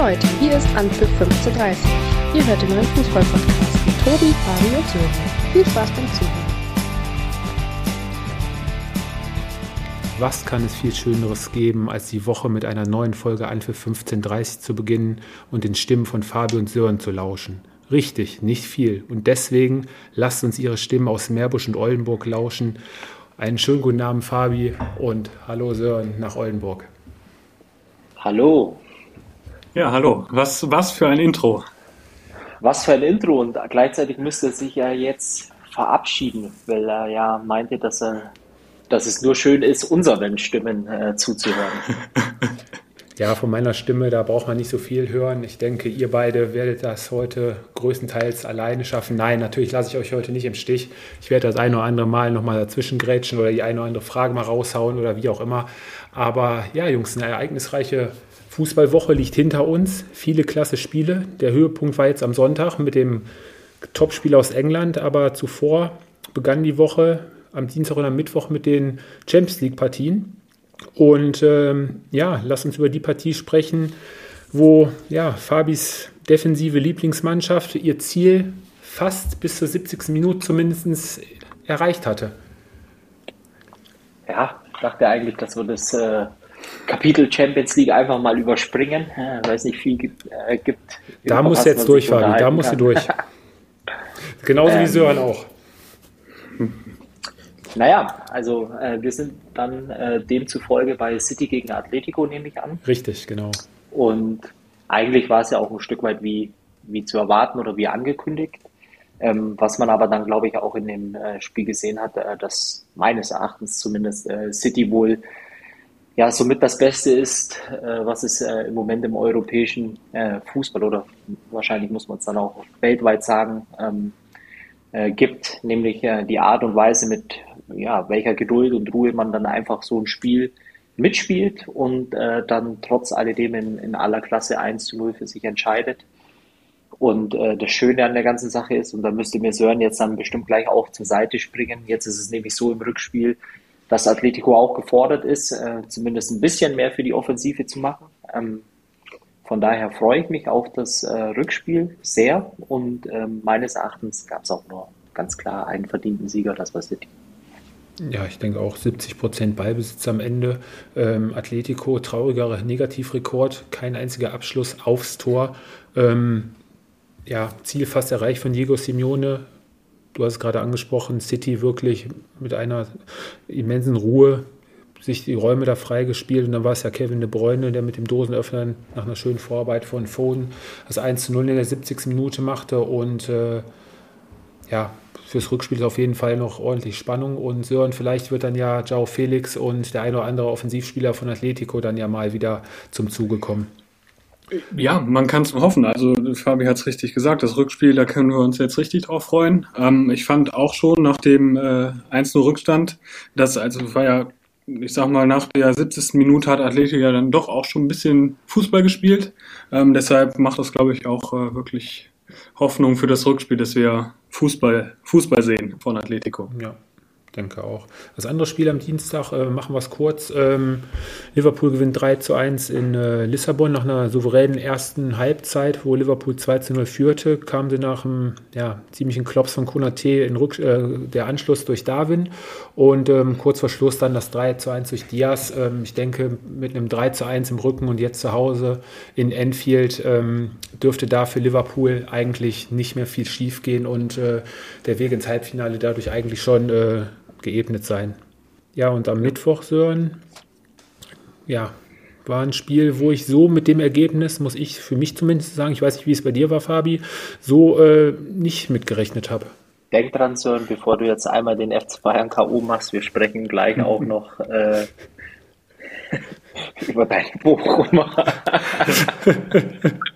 Leute, hier ist Anpfiff 15.30 Ihr hört den neuen Fußball-Podcast mit Tobi, Fabi und Sören. Viel Spaß beim Zuhören. Was kann es viel Schöneres geben, als die Woche mit einer neuen Folge Anpfiff 15.30 zu beginnen und den Stimmen von Fabi und Sören zu lauschen? Richtig, nicht viel. Und deswegen lasst uns ihre Stimmen aus Meerbusch und Oldenburg lauschen. Einen schönen guten Abend, Fabi, und hallo Sören nach Oldenburg. Hallo. Ja, hallo. Was, was für ein Intro. Was für ein Intro und gleichzeitig müsste er sich ja jetzt verabschieden, weil er ja meinte, dass er, dass es nur schön ist, unseren Stimmen äh, zuzuhören. Ja, von meiner Stimme, da braucht man nicht so viel hören. Ich denke, ihr beide werdet das heute größtenteils alleine schaffen. Nein, natürlich lasse ich euch heute nicht im Stich. Ich werde das ein oder andere Mal nochmal dazwischen grätschen oder die eine oder andere Frage mal raushauen oder wie auch immer. Aber ja, Jungs, eine ereignisreiche Fußballwoche liegt hinter uns. Viele klasse Spiele. Der Höhepunkt war jetzt am Sonntag mit dem Topspiel aus England, aber zuvor begann die Woche am Dienstag und am Mittwoch mit den Champions League-Partien. Und ähm, ja, lass uns über die Partie sprechen, wo ja, Fabis defensive Lieblingsmannschaft ihr Ziel fast bis zur 70. Minute zumindest erreicht hatte. Ja, ich dachte eigentlich, dass wir das äh, Kapitel Champions League einfach mal überspringen, äh, weil es nicht viel gibt. Äh, gibt da musst du jetzt durch, Fabi, da musst du durch. Genauso ähm, wie Sören auch. Naja, also äh, wir sind dann äh, demzufolge bei City gegen Atletico, nehme ich an. Richtig, genau. Und eigentlich war es ja auch ein Stück weit wie, wie zu erwarten oder wie angekündigt. Ähm, was man aber dann, glaube ich, auch in dem äh, Spiel gesehen hat, äh, dass meines Erachtens zumindest äh, City wohl ja somit das Beste ist, äh, was es äh, im Moment im europäischen äh, Fußball oder wahrscheinlich muss man es dann auch weltweit sagen, ähm, gibt, nämlich die Art und Weise, mit ja, welcher Geduld und Ruhe man dann einfach so ein Spiel mitspielt und äh, dann trotz alledem in, in aller Klasse 1 zu 0 für sich entscheidet. Und äh, das Schöne an der ganzen Sache ist, und da müsste mir Sören jetzt dann bestimmt gleich auch zur Seite springen, jetzt ist es nämlich so im Rückspiel, dass Atletico auch gefordert ist, äh, zumindest ein bisschen mehr für die Offensive zu machen. Ähm, von daher freue ich mich auf das äh, Rückspiel sehr und ähm, meines Erachtens gab es auch nur ganz klar einen verdienten Sieger, das war City. Ja, ich denke auch 70 Prozent Ballbesitz am Ende. Ähm, Atletico, trauriger Negativrekord, kein einziger Abschluss aufs Tor. Ähm, ja, Ziel fast erreicht von Diego Simeone. Du hast es gerade angesprochen, City wirklich mit einer immensen Ruhe sich die Räume da freigespielt und dann war es ja Kevin de Bruyne, der mit dem Dosenöffnern nach einer schönen Vorarbeit von Foden das 1 zu 0 in der 70. Minute machte und äh, ja, fürs Rückspiel ist auf jeden Fall noch ordentlich Spannung. Und Sören, vielleicht wird dann ja Jao Felix und der eine oder andere Offensivspieler von Atletico dann ja mal wieder zum Zuge kommen. Ja, man kann es hoffen. Also Fabi hat es richtig gesagt, das Rückspiel, da können wir uns jetzt richtig drauf freuen. Ähm, ich fand auch schon nach dem äh, 1-0-Rückstand, dass, also war ja, ich sag mal, nach der 70. Minute hat Atletico ja dann doch auch schon ein bisschen Fußball gespielt. Ähm, deshalb macht das, glaube ich, auch äh, wirklich Hoffnung für das Rückspiel, dass wir Fußball, Fußball sehen von Atletico. Ja, denke auch. Das andere Spiel am Dienstag, äh, machen wir es kurz. Ähm, Liverpool gewinnt 3 zu 1 in äh, Lissabon nach einer souveränen ersten Halbzeit, wo Liverpool 2 zu 0 führte, kam sie nach einem ja, ziemlichen Klops von Konate in Rück äh, der Anschluss durch Darwin und ähm, kurz vor Schluss dann das 3 zu 1 durch Diaz. Ähm, ich denke, mit einem 3 zu 1 im Rücken und jetzt zu Hause in Enfield ähm, dürfte da für Liverpool eigentlich nicht mehr viel schief gehen und äh, der Weg ins Halbfinale dadurch eigentlich schon äh, geebnet sein. Ja, und am Mittwoch, Sören, ja, war ein Spiel, wo ich so mit dem Ergebnis, muss ich für mich zumindest sagen, ich weiß nicht, wie es bei dir war, Fabi, so äh, nicht mitgerechnet habe. Denk dran, Sören, bevor du jetzt einmal den FC Bayern K.O. machst, wir sprechen gleich auch noch äh, über deine Bochumer.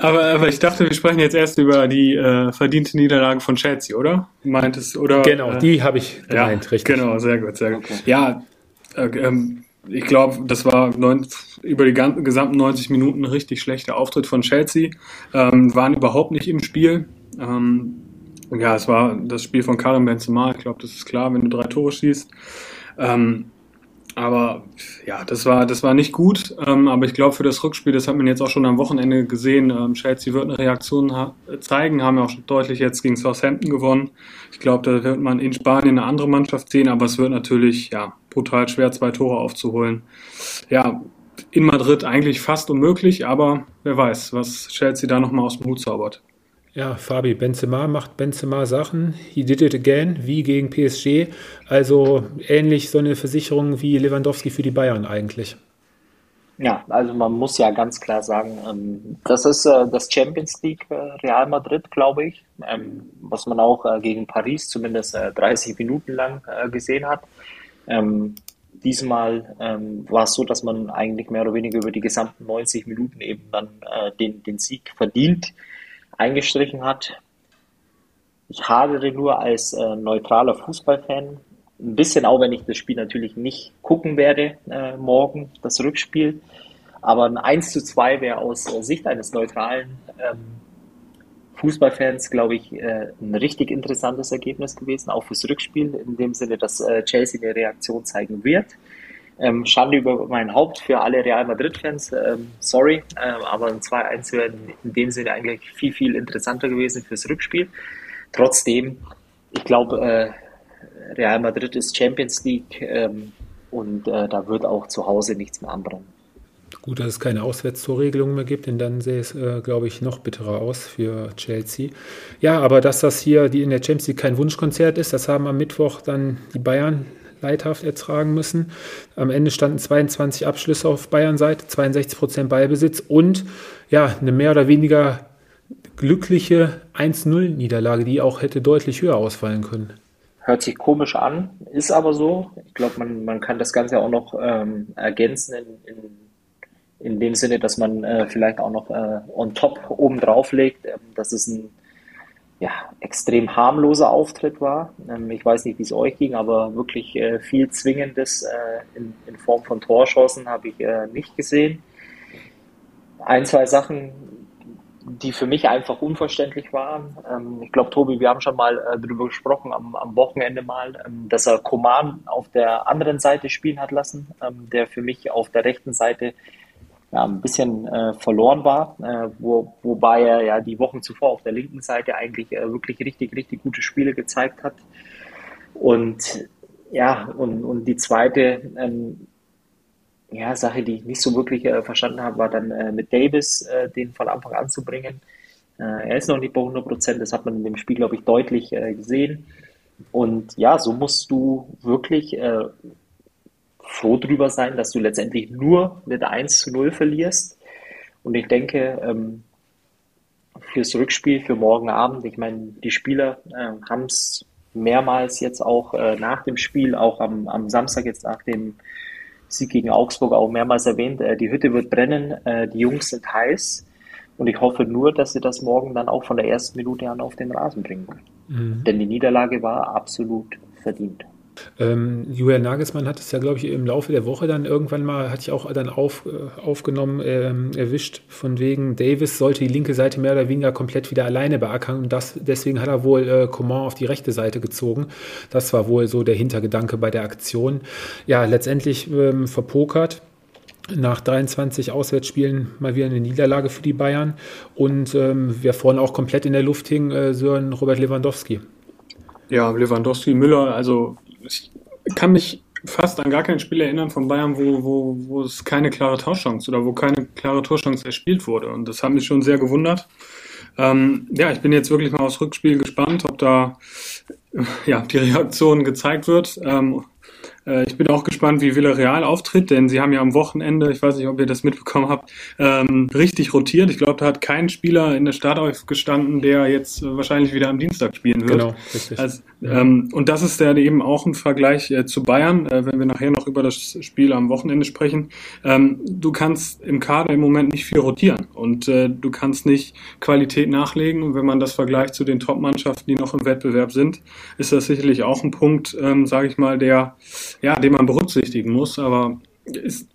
aber, aber ich dachte, wir sprechen jetzt erst über die äh, verdiente Niederlage von Chelsea, oder? Meintest oder? Genau, äh, die habe ich gemeint, ja, richtig. Genau, sehr gut, sehr gut. Okay. Ja, äh, ähm, ich glaube, das war neun, über die ganzen, gesamten 90 Minuten ein richtig schlechter Auftritt von Chelsea. Ähm, waren überhaupt nicht im Spiel. Ähm, ja, es war das Spiel von Karim Benzema. Ich glaube, das ist klar, wenn du drei Tore schießt. Ähm, Aber ja, das war, das war nicht gut. Ähm, aber ich glaube, für das Rückspiel, das hat man jetzt auch schon am Wochenende gesehen, ähm, Chelsea wird eine Reaktion ha zeigen, haben ja auch deutlich jetzt gegen Southampton gewonnen. Ich glaube, da wird man in Spanien eine andere Mannschaft sehen, aber es wird natürlich ja, brutal schwer, zwei Tore aufzuholen. Ja, in Madrid eigentlich fast unmöglich, aber wer weiß, was Chelsea da nochmal aus dem Hut zaubert. Ja, Fabi, Benzema macht Benzema Sachen. He did it again, wie gegen PSG. Also ähnlich so eine Versicherung wie Lewandowski für die Bayern eigentlich. Ja, also man muss ja ganz klar sagen, ähm, das ist äh, das Champions League äh, Real Madrid, glaube ich, ähm, was man auch äh, gegen Paris zumindest 30 Minuten lang gesehen hat. Ähm, diesmal war es so, dass man eigentlich mehr oder weniger über die gesamten 90 Minuten eben dann den, den Sieg verdient eingestrichen hat. Ich hadere nur als äh, neutraler Fußballfan. Ein bisschen auch, wenn ich das Spiel natürlich nicht gucken werde äh, morgen, das Rückspiel. Aber ein 1 zu 2 wäre aus äh, Sicht eines neutralen ähm, Fußballfans, glaube ich, äh, ein richtig interessantes Ergebnis gewesen, auch fürs Rückspiel, in dem Sinne, dass äh, Chelsea eine Reaktion zeigen wird. Ähm, Schande über mein Haupt für alle Real Madrid-Fans. Ähm, sorry, ähm, aber ein 2-1 wäre in dem Sinne eigentlich viel, viel interessanter gewesen fürs Rückspiel. Trotzdem, ich glaube, äh, Real Madrid ist Champions League ähm, und äh, da wird auch zu Hause nichts mehr anbrennen. Gut, dass es keine Auswärtstorregelung mehr gibt, denn dann sähe es, äh, glaube ich, noch bitterer aus für Chelsea. Ja, aber dass das hier die in der Champions League kein Wunschkonzert ist, das haben am Mittwoch dann die Bayern leidhaft ertragen müssen. Am Ende standen 22 Abschlüsse auf Bayern-Seite, 62 Prozent Ballbesitz und ja, eine mehr oder weniger glückliche 1-0-Niederlage, die auch hätte deutlich höher ausfallen können. Hört sich komisch an, ist aber so. Ich glaube, man, man kann das Ganze auch noch ähm, ergänzen in, in, in dem Sinne, dass man äh, vielleicht auch noch äh, on top oben drauf legt, äh, dass es ein ja, extrem harmloser Auftritt war. Ähm, ich weiß nicht, wie es euch ging, aber wirklich äh, viel Zwingendes äh, in, Form von Torchancen habe ich äh, nicht gesehen. Ein, zwei Sachen, die für mich einfach unverständlich waren. Ähm, ich glaube, Tobi, wir haben schon mal darüber gesprochen am, Wochenende mal, ähm, dass er Koman auf der anderen Seite spielen hat lassen, der für mich auf der rechten Seite ja, ein bisschen äh, verloren war, äh, wo, wobei er ja die Wochen zuvor auf der linken Seite eigentlich äh, wirklich richtig, richtig gute Spiele gezeigt hat. Und ja, und, und die zweite ähm, ja, Sache, die ich nicht so wirklich äh, verstanden habe, war dann äh, mit Davis, äh, den von Anfang an zu bringen. er ist noch nicht bei 100 Prozent, das hat man in dem Spiel, glaube ich, deutlich gesehen. Und ja, so musst du wirklich froh drüber sein, dass du letztendlich nur mit 1 zu 0 verlierst. Und ich denke, ähm, fürs Rückspiel, für morgen Abend, ich meine, die Spieler äh, haben es mehrmals jetzt auch äh, nach dem Spiel, auch am, am Samstag jetzt nach dem Sieg gegen Augsburg auch mehrmals erwähnt, äh, die Hütte wird brennen, äh, die Jungs sind heiß. Und ich hoffe nur, dass sie das morgen dann auch von der ersten Minute an auf den Rasen bringen können. Mhm. Denn die Niederlage war absolut verdient. Ähm, Julian Nagelsmann hat es ja, glaube ich, im Laufe der Woche dann irgendwann mal, hatte ich auch dann auf, äh, aufgenommen, ähm, erwischt, von wegen, Davis sollte die linke Seite mehr oder weniger komplett wieder alleine beackern und das, deswegen hat er wohl äh, Coman auf die rechte Seite gezogen. Das war wohl so der Hintergedanke bei der Aktion. Ja, letztendlich ähm, verpokert nach 23 Auswärtsspielen mal wieder eine Niederlage für die Bayern. Und ähm, wer vorne auch komplett in der Luft hing, äh, Sören Robert Lewandowski. Ja, Lewandowski, Müller, also ich kann mich fast an gar kein Spiel erinnern von Bayern, wo, wo, wo es keine klare Torschance oder wo keine klare Torschance erspielt wurde. Und das hat mich schon sehr gewundert. Ähm, ja, ich bin jetzt wirklich mal aufs Rückspiel gespannt, ob da ja, die Reaktion gezeigt wird. Ähm, äh, ich bin auch gespannt, wie Villarreal auftritt, denn sie haben ja am Wochenende, ich weiß nicht, ob ihr das mitbekommen habt, ähm, richtig rotiert. Ich glaube, da hat kein Spieler in der Startelf gestanden, der jetzt wahrscheinlich wieder am Dienstag spielen wird. Genau, richtig. Also, ähm, und das ist ja eben auch ein Vergleich äh, zu Bayern, äh, wenn wir nachher noch über das Spiel am Wochenende sprechen. Ähm, du kannst im Kader im Moment nicht viel rotieren und äh, du kannst nicht Qualität nachlegen. Und wenn man das vergleicht zu den Top-Mannschaften, die noch im Wettbewerb sind, ist das sicherlich auch ein Punkt, ähm, sage ich mal, der ja, den man berücksichtigen muss. Aber ist,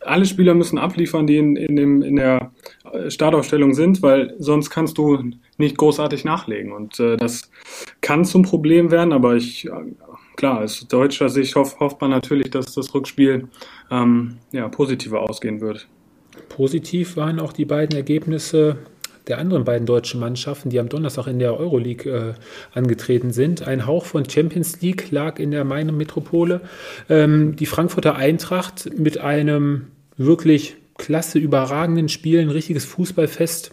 alle Spieler müssen abliefern, die in, in, dem, in der Startaufstellung sind, weil sonst kannst du nicht großartig nachlegen. Und äh, das kann zum Problem werden, aber ich äh, klar, aus deutscher Sicht hofft, hofft man natürlich, dass das Rückspiel ähm, ja, positiver ausgehen wird. Positiv waren auch die beiden Ergebnisse der anderen beiden deutschen Mannschaften, die am Donnerstag in der Euroleague äh, angetreten sind. Ein Hauch von Champions League lag in der Main Metropole. Ähm, die Frankfurter Eintracht mit einem wirklich klasse, überragenden Spiel, ein richtiges Fußballfest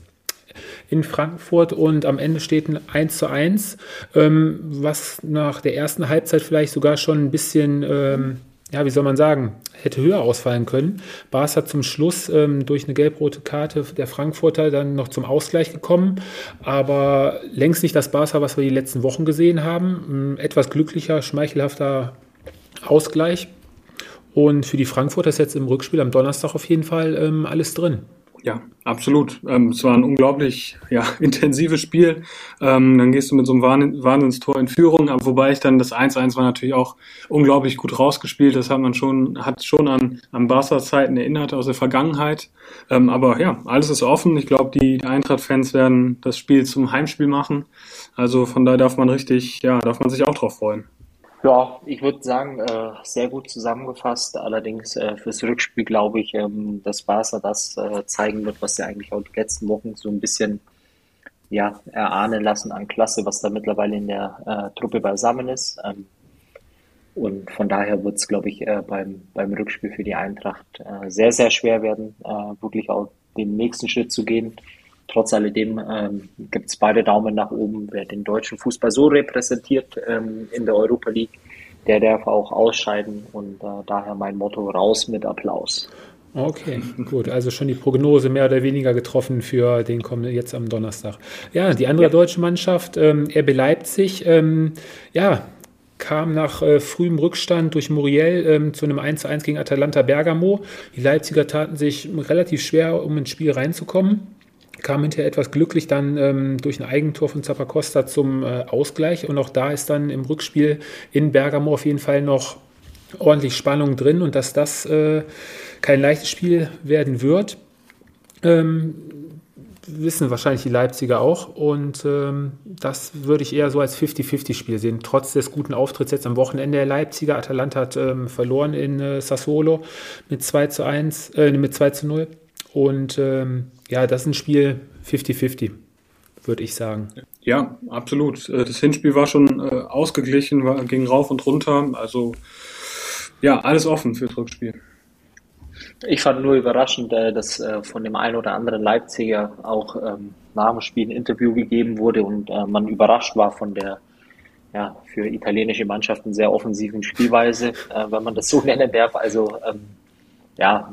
in Frankfurt und am Ende steht ein 1 zu 1, ähm, was nach der ersten Halbzeit vielleicht sogar schon ein bisschen ähm, ja, wie soll man sagen, hätte höher ausfallen können. Barca zum Schluss ähm, durch eine gelb-rote Karte der Frankfurter dann noch zum Ausgleich gekommen, aber längst nicht das Barca, was wir die letzten Wochen gesehen haben. Ein etwas glücklicher, schmeichelhafter Ausgleich. Und für die Frankfurter ist jetzt im Rückspiel am Donnerstag auf jeden Fall ähm, alles drin. Ja, absolut. Ähm, es war ein unglaublich ja, intensives Spiel. Ähm, dann gehst du mit so einem Wahnsinnstor in Führung, wobei ich dann das 1-1 war natürlich auch unglaublich gut rausgespielt. Das hat man schon, hat schon an, an Barca-Zeiten erinnert aus der Vergangenheit. Ähm, aber ja, alles ist offen. Ich glaube, die Eintracht-Fans werden das Spiel zum Heimspiel machen. Also von daher darf man richtig, ja, darf man sich auch drauf freuen. Ja, ich würde sagen, äh, sehr gut zusammengefasst. Allerdings äh, fürs Rückspiel glaube ich, ähm, dass Barca das äh, zeigen wird, was sie eigentlich auch die letzten Wochen so ein bisschen ja, erahnen lassen an Klasse, was da mittlerweile in der äh, Truppe beisammen ist. Ähm, und von daher wird es, glaube ich, äh, beim, beim Rückspiel für die Eintracht äh, sehr, sehr schwer werden, wirklich auch den nächsten Schritt zu gehen. Trotz alledem ähm, gibt es beide Daumen nach oben. Wer den deutschen Fußball so repräsentiert ähm, in der Europa League, der darf auch ausscheiden und äh, daher mein Motto raus mit Applaus. Okay, gut. Also schon die Prognose mehr oder weniger getroffen für den kommenden jetzt am Donnerstag. Ja, die andere ja. deutsche Mannschaft, ähm, RB Leipzig, ähm, ja, kam nach äh, frühem Rückstand durch Muriel ähm, zu einem 1 1 gegen Atalanta Bergamo. Die Leipziger taten sich relativ schwer, um ins Spiel reinzukommen kam hinterher etwas glücklich dann ähm, durch ein Eigentor von Zappacosta zum äh, Ausgleich. Und auch da ist dann im Rückspiel in Bergamo auf jeden Fall noch ordentlich Spannung drin und dass das äh, kein leichtes Spiel werden wird, ähm, wissen wahrscheinlich die Leipziger auch. Und ähm, das würde ich eher so als 50-50-Spiel sehen. Trotz des guten Auftritts jetzt am Wochenende der Leipziger. Atalanta hat ähm, verloren in äh, Sassuolo mit 2 zu 1, äh, mit 2 zu 0. Und ähm, ja, das ist ein Spiel 50-50, würde ich sagen. Ja, absolut. Äh, das Hinspiel war schon äh, ausgeglichen, war, ging rauf und runter. Also ja, alles offen fürs Rückspiel. Ich fand nur überraschend, äh, dass von dem einen oder anderen Leipziger auch ähm, nach dem Spiel ein Interview gegeben wurde und man überrascht war von der ja, für italienische Mannschaften sehr offensiven Spielweise, wenn man das so nennen darf. Also ähm, ja,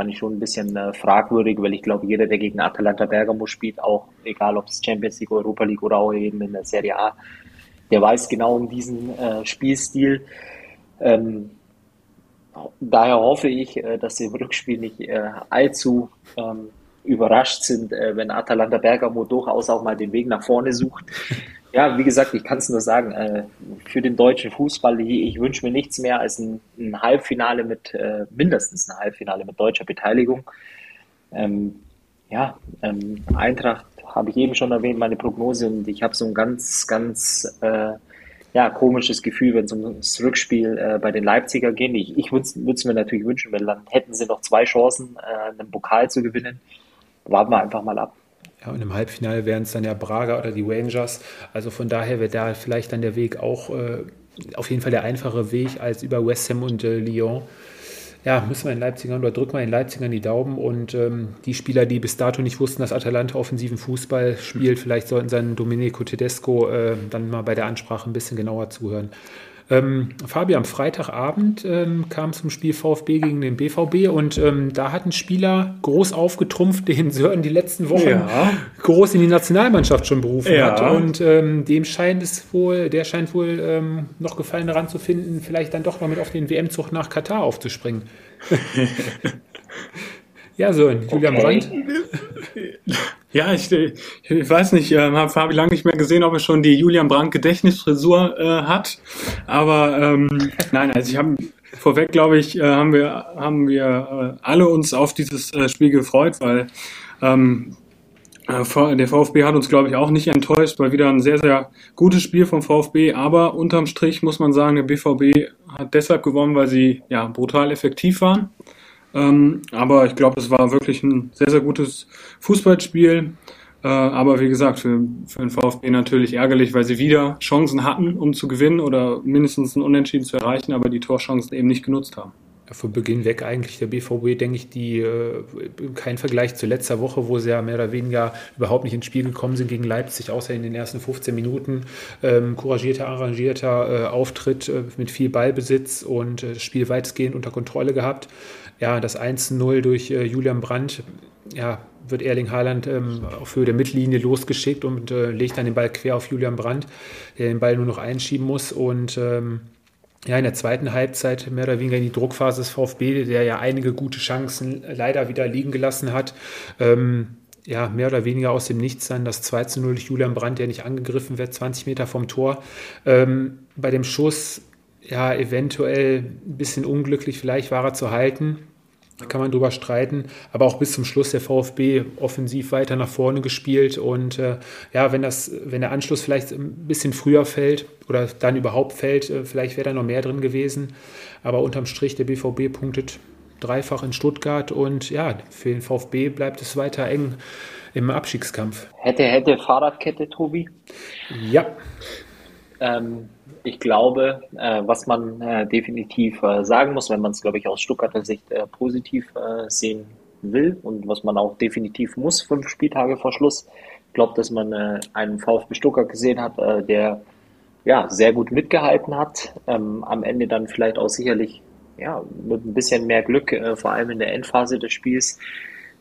fand ich schon ein bisschen äh, fragwürdig, weil ich glaube, jeder, der gegen Atalanta Bergamo spielt, auch egal ob es Champions League, Europa League oder auch eben in der Serie A, der weiß genau um diesen äh, Spielstil. Ähm, daher hoffe ich, äh, dass sie im Rückspiel nicht äh, allzu ähm, überrascht sind, äh, wenn Atalanta Bergamo durchaus auch mal den Weg nach vorne sucht. Ja, wie gesagt, ich kann es nur sagen, äh, für den deutschen Fußball, ich, ich wünsche mir nichts mehr als ein, Halbfinale mit, äh, mindestens ein Halbfinale mit deutscher Beteiligung. Ähm, ja, ähm, Eintracht habe ich eben schon erwähnt, meine Prognose und ich habe so ein ganz, ganz äh, ja, komisches Gefühl, wenn es ums Rückspiel äh, bei den Leipziger geht. Ich, ich würde es mir natürlich wünschen, weil dann hätten sie noch zwei Chancen, einen Pokal zu gewinnen. Warten wir einfach mal ab. Ja, und im Halbfinale wären es dann ja Braga oder die Rangers. Also von daher wäre da vielleicht dann der Weg auch äh, auf jeden Fall der einfache Weg als über West Ham und äh, Lyon. Ja, müssen wir in Leipzigern oder drücken wir in Leipzigern die Daumen und ähm, die Spieler, die bis dato nicht wussten, dass Atalanta offensiven Fußball spielt, vielleicht sollten seinen Domenico Tedesco äh, dann mal bei der Ansprache ein bisschen genauer zuhören. Ähm, Fabi, am Freitagabend ähm, kam zum Spiel VfB gegen den BVB und ähm, da hat ein Spieler groß aufgetrumpft, den Sören die letzten Wochen ja. groß in die Nationalmannschaft schon berufen ja. hat. Und ähm, dem scheint es wohl, der scheint wohl ähm, noch Gefallen daran zu finden, vielleicht dann doch mal mit auf den WM-Zug nach Katar aufzuspringen. ja, Sören, Julian okay. Brandt. Ja, ich, ich weiß nicht, äh, habe Fabi lange nicht mehr gesehen, ob er schon die Julian Brandt Gedächtnisfrisur äh, hat. Aber ähm, nein, also ich habe vorweg, glaube ich, äh, haben wir haben wir äh, alle uns auf dieses äh, Spiel gefreut, weil ähm, Äh, der VfB hat uns, glaube ich, auch nicht enttäuscht, war wieder ein sehr, sehr gutes Spiel vom VfB, aber unterm Strich muss man sagen, der BVB hat deshalb gewonnen, weil sie ja brutal effektiv waren. Ähm, aber ich glaube, es war wirklich ein sehr, sehr gutes Fußballspiel. Äh, aber wie gesagt, für, für den VfB natürlich ärgerlich, weil sie wieder Chancen hatten, um zu gewinnen oder mindestens ein Unentschieden zu erreichen, aber die Torchancen eben nicht genutzt haben von Beginn weg eigentlich der BVB, denke ich, die äh, kein Vergleich zu letzter Woche, wo sie ja mehr oder weniger überhaupt nicht ins Spiel gekommen sind gegen Leipzig, außer in den ersten 15 Minuten. Ähm, couragierter, arrangierter äh, Auftritt äh, mit viel Ballbesitz und äh, das Spiel weitestgehend unter Kontrolle gehabt. Ja, das 1-0 durch äh, Julian Brandt, ja, wird Erling Haaland ähm, auf Höhe der Mittellinie losgeschickt und äh, legt dann den Ball quer auf Julian Brandt, der den Ball nur noch einschieben muss und ähm, ja, in der zweiten Halbzeit mehr oder weniger in die Druckphase des VfB, der ja einige gute Chancen leider wieder liegen gelassen hat. Ähm, ja, mehr oder weniger aus dem Nichts dann das 2 zu 0 durch Julian Brandt, der nicht angegriffen wird, 20 Meter vom Tor. Ähm, bei dem Schuss, ja, eventuell ein bisschen unglücklich, vielleicht war er zu halten. Da kann man drüber streiten, aber auch bis zum Schluss der VfB offensiv weiter nach vorne gespielt und äh, ja, wenn das, wenn der Anschluss vielleicht ein bisschen früher fällt oder dann überhaupt fällt, äh, vielleicht wäre da noch mehr drin gewesen. Aber unterm Strich der BVB punktet dreifach in Stuttgart und ja, für den VfB bleibt es weiter eng im Abstiegskampf. Hätte, hätte Fahrradkette, Tobi? Ja. Ähm, ich glaube, äh, was man äh, definitiv äh, sagen muss, wenn man es, glaube ich, aus Stuttgarter Sicht positiv sehen will und was man auch definitiv muss, fünf Spieltage vor Schluss, ich glaube, dass man einen VfB Stuttgart gesehen hat, der ja sehr gut mitgehalten hat, ähm, am Ende dann vielleicht auch sicherlich ja, mit ein bisschen mehr Glück, vor allem in der Endphase des Spiels,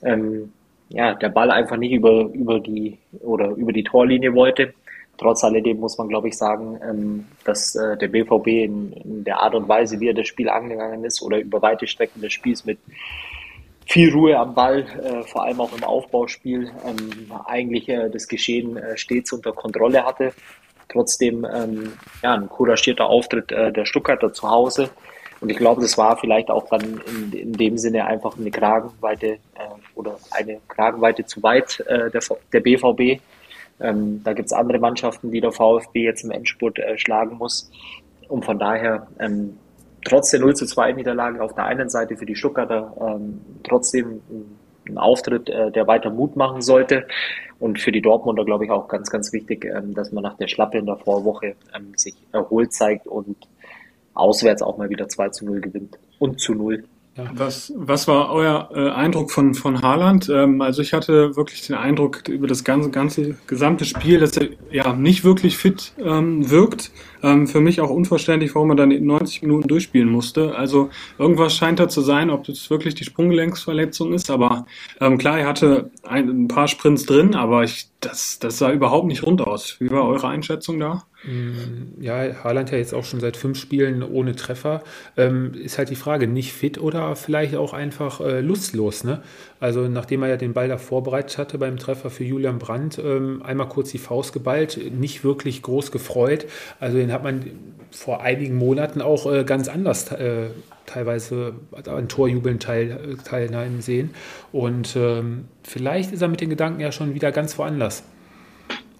ähm, ja, der Ball einfach nicht über, über die oder über die Torlinie wollte Trotz alledem muss man, glaube ich, sagen, ähm, dass äh, der BVB in, der Art und Weise, wie er das Spiel angegangen ist oder über weite Strecken des Spiels mit viel Ruhe am Ball, äh, vor allem auch im Aufbauspiel, ähm, eigentlich äh, das Geschehen äh, stets unter Kontrolle hatte. Trotzdem ähm, ja, ein couragierter Auftritt äh, der Stuttgarter zu Hause. Und ich glaube, das war vielleicht auch dann in, in dem Sinne einfach eine Kragenweite äh, oder eine Kragenweite zu weit der, der BVB ähm, da gibt es andere Mannschaften, die der VfB jetzt im Endspurt äh, schlagen muss. Und von daher, ähm, trotz der 0 zu 2 Niederlage auf der einen Seite für die Stuttgarter, ähm, trotzdem ein Auftritt, äh, der weiter Mut machen sollte. Und für die Dortmunder, glaube ich, auch ganz, ganz wichtig, ähm, dass man nach der Schlappe in der Vorwoche ähm, sich erholt zeigt und auswärts auch mal wieder 2 zu 0 gewinnt und zu 0. Was, was war euer äh, Eindruck von, von Haaland? Ähm, also ich hatte wirklich den Eindruck über das ganze, ganze gesamte Spiel, dass er ja nicht wirklich fit ähm, wirkt. Ähm, für mich auch unverständlich, warum er dann 90 Minuten durchspielen musste. Also irgendwas scheint da zu sein, ob das wirklich die Sprunggelenksverletzung ist. Aber ähm, klar, er hatte ein, ein paar Sprints drin, aber ich, das, das sah überhaupt nicht rund aus. Wie war eure Einschätzung da? Mm, ja, Haaland ja jetzt auch schon seit fünf Spielen ohne Treffer. Ähm, ist halt die Frage, nicht fit oder vielleicht auch einfach äh, lustlos. Ne? Also nachdem er ja den Ball da vorbereitet hatte beim Treffer für Julian Brandt, ähm, einmal kurz die Faust geballt, nicht wirklich groß gefreut. Also den hat man vor einigen Monaten auch äh, ganz anders äh, teilweise an Torjubeln teil, teilnehmen sehen. Und ähm, vielleicht ist er mit den Gedanken ja schon wieder ganz woanders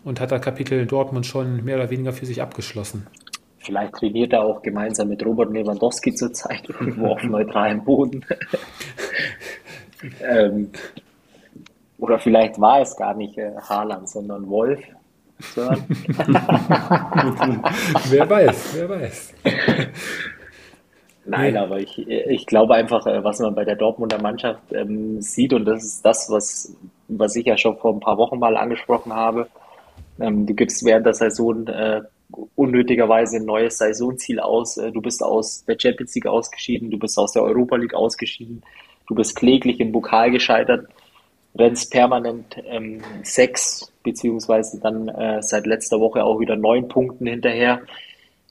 und hat das Kapitel Dortmund schon mehr oder weniger für sich abgeschlossen. Vielleicht trainiert er auch gemeinsam mit Robert Lewandowski zurzeit irgendwo auf neutralem Boden. ähm, oder vielleicht war es gar nicht äh, Haaland, sondern Wolf. wer weiß, wer weiß. Nein, aber ich, ich glaube einfach, äh, was man bei der Dortmunder Mannschaft ähm, sieht, und das ist das, was, was ich ja schon vor ein paar Wochen mal angesprochen habe, ähm, du gibst während der Saison äh, unnötigerweise ein neues Saisonziel aus. Äh, du bist aus der Champions League ausgeschieden, du bist aus der Europa League ausgeschieden, du bist kläglich im Pokal gescheitert, rennst permanent ähm, sechs beziehungsweise dann äh, seit letzter Woche auch wieder neun Punkten hinterher.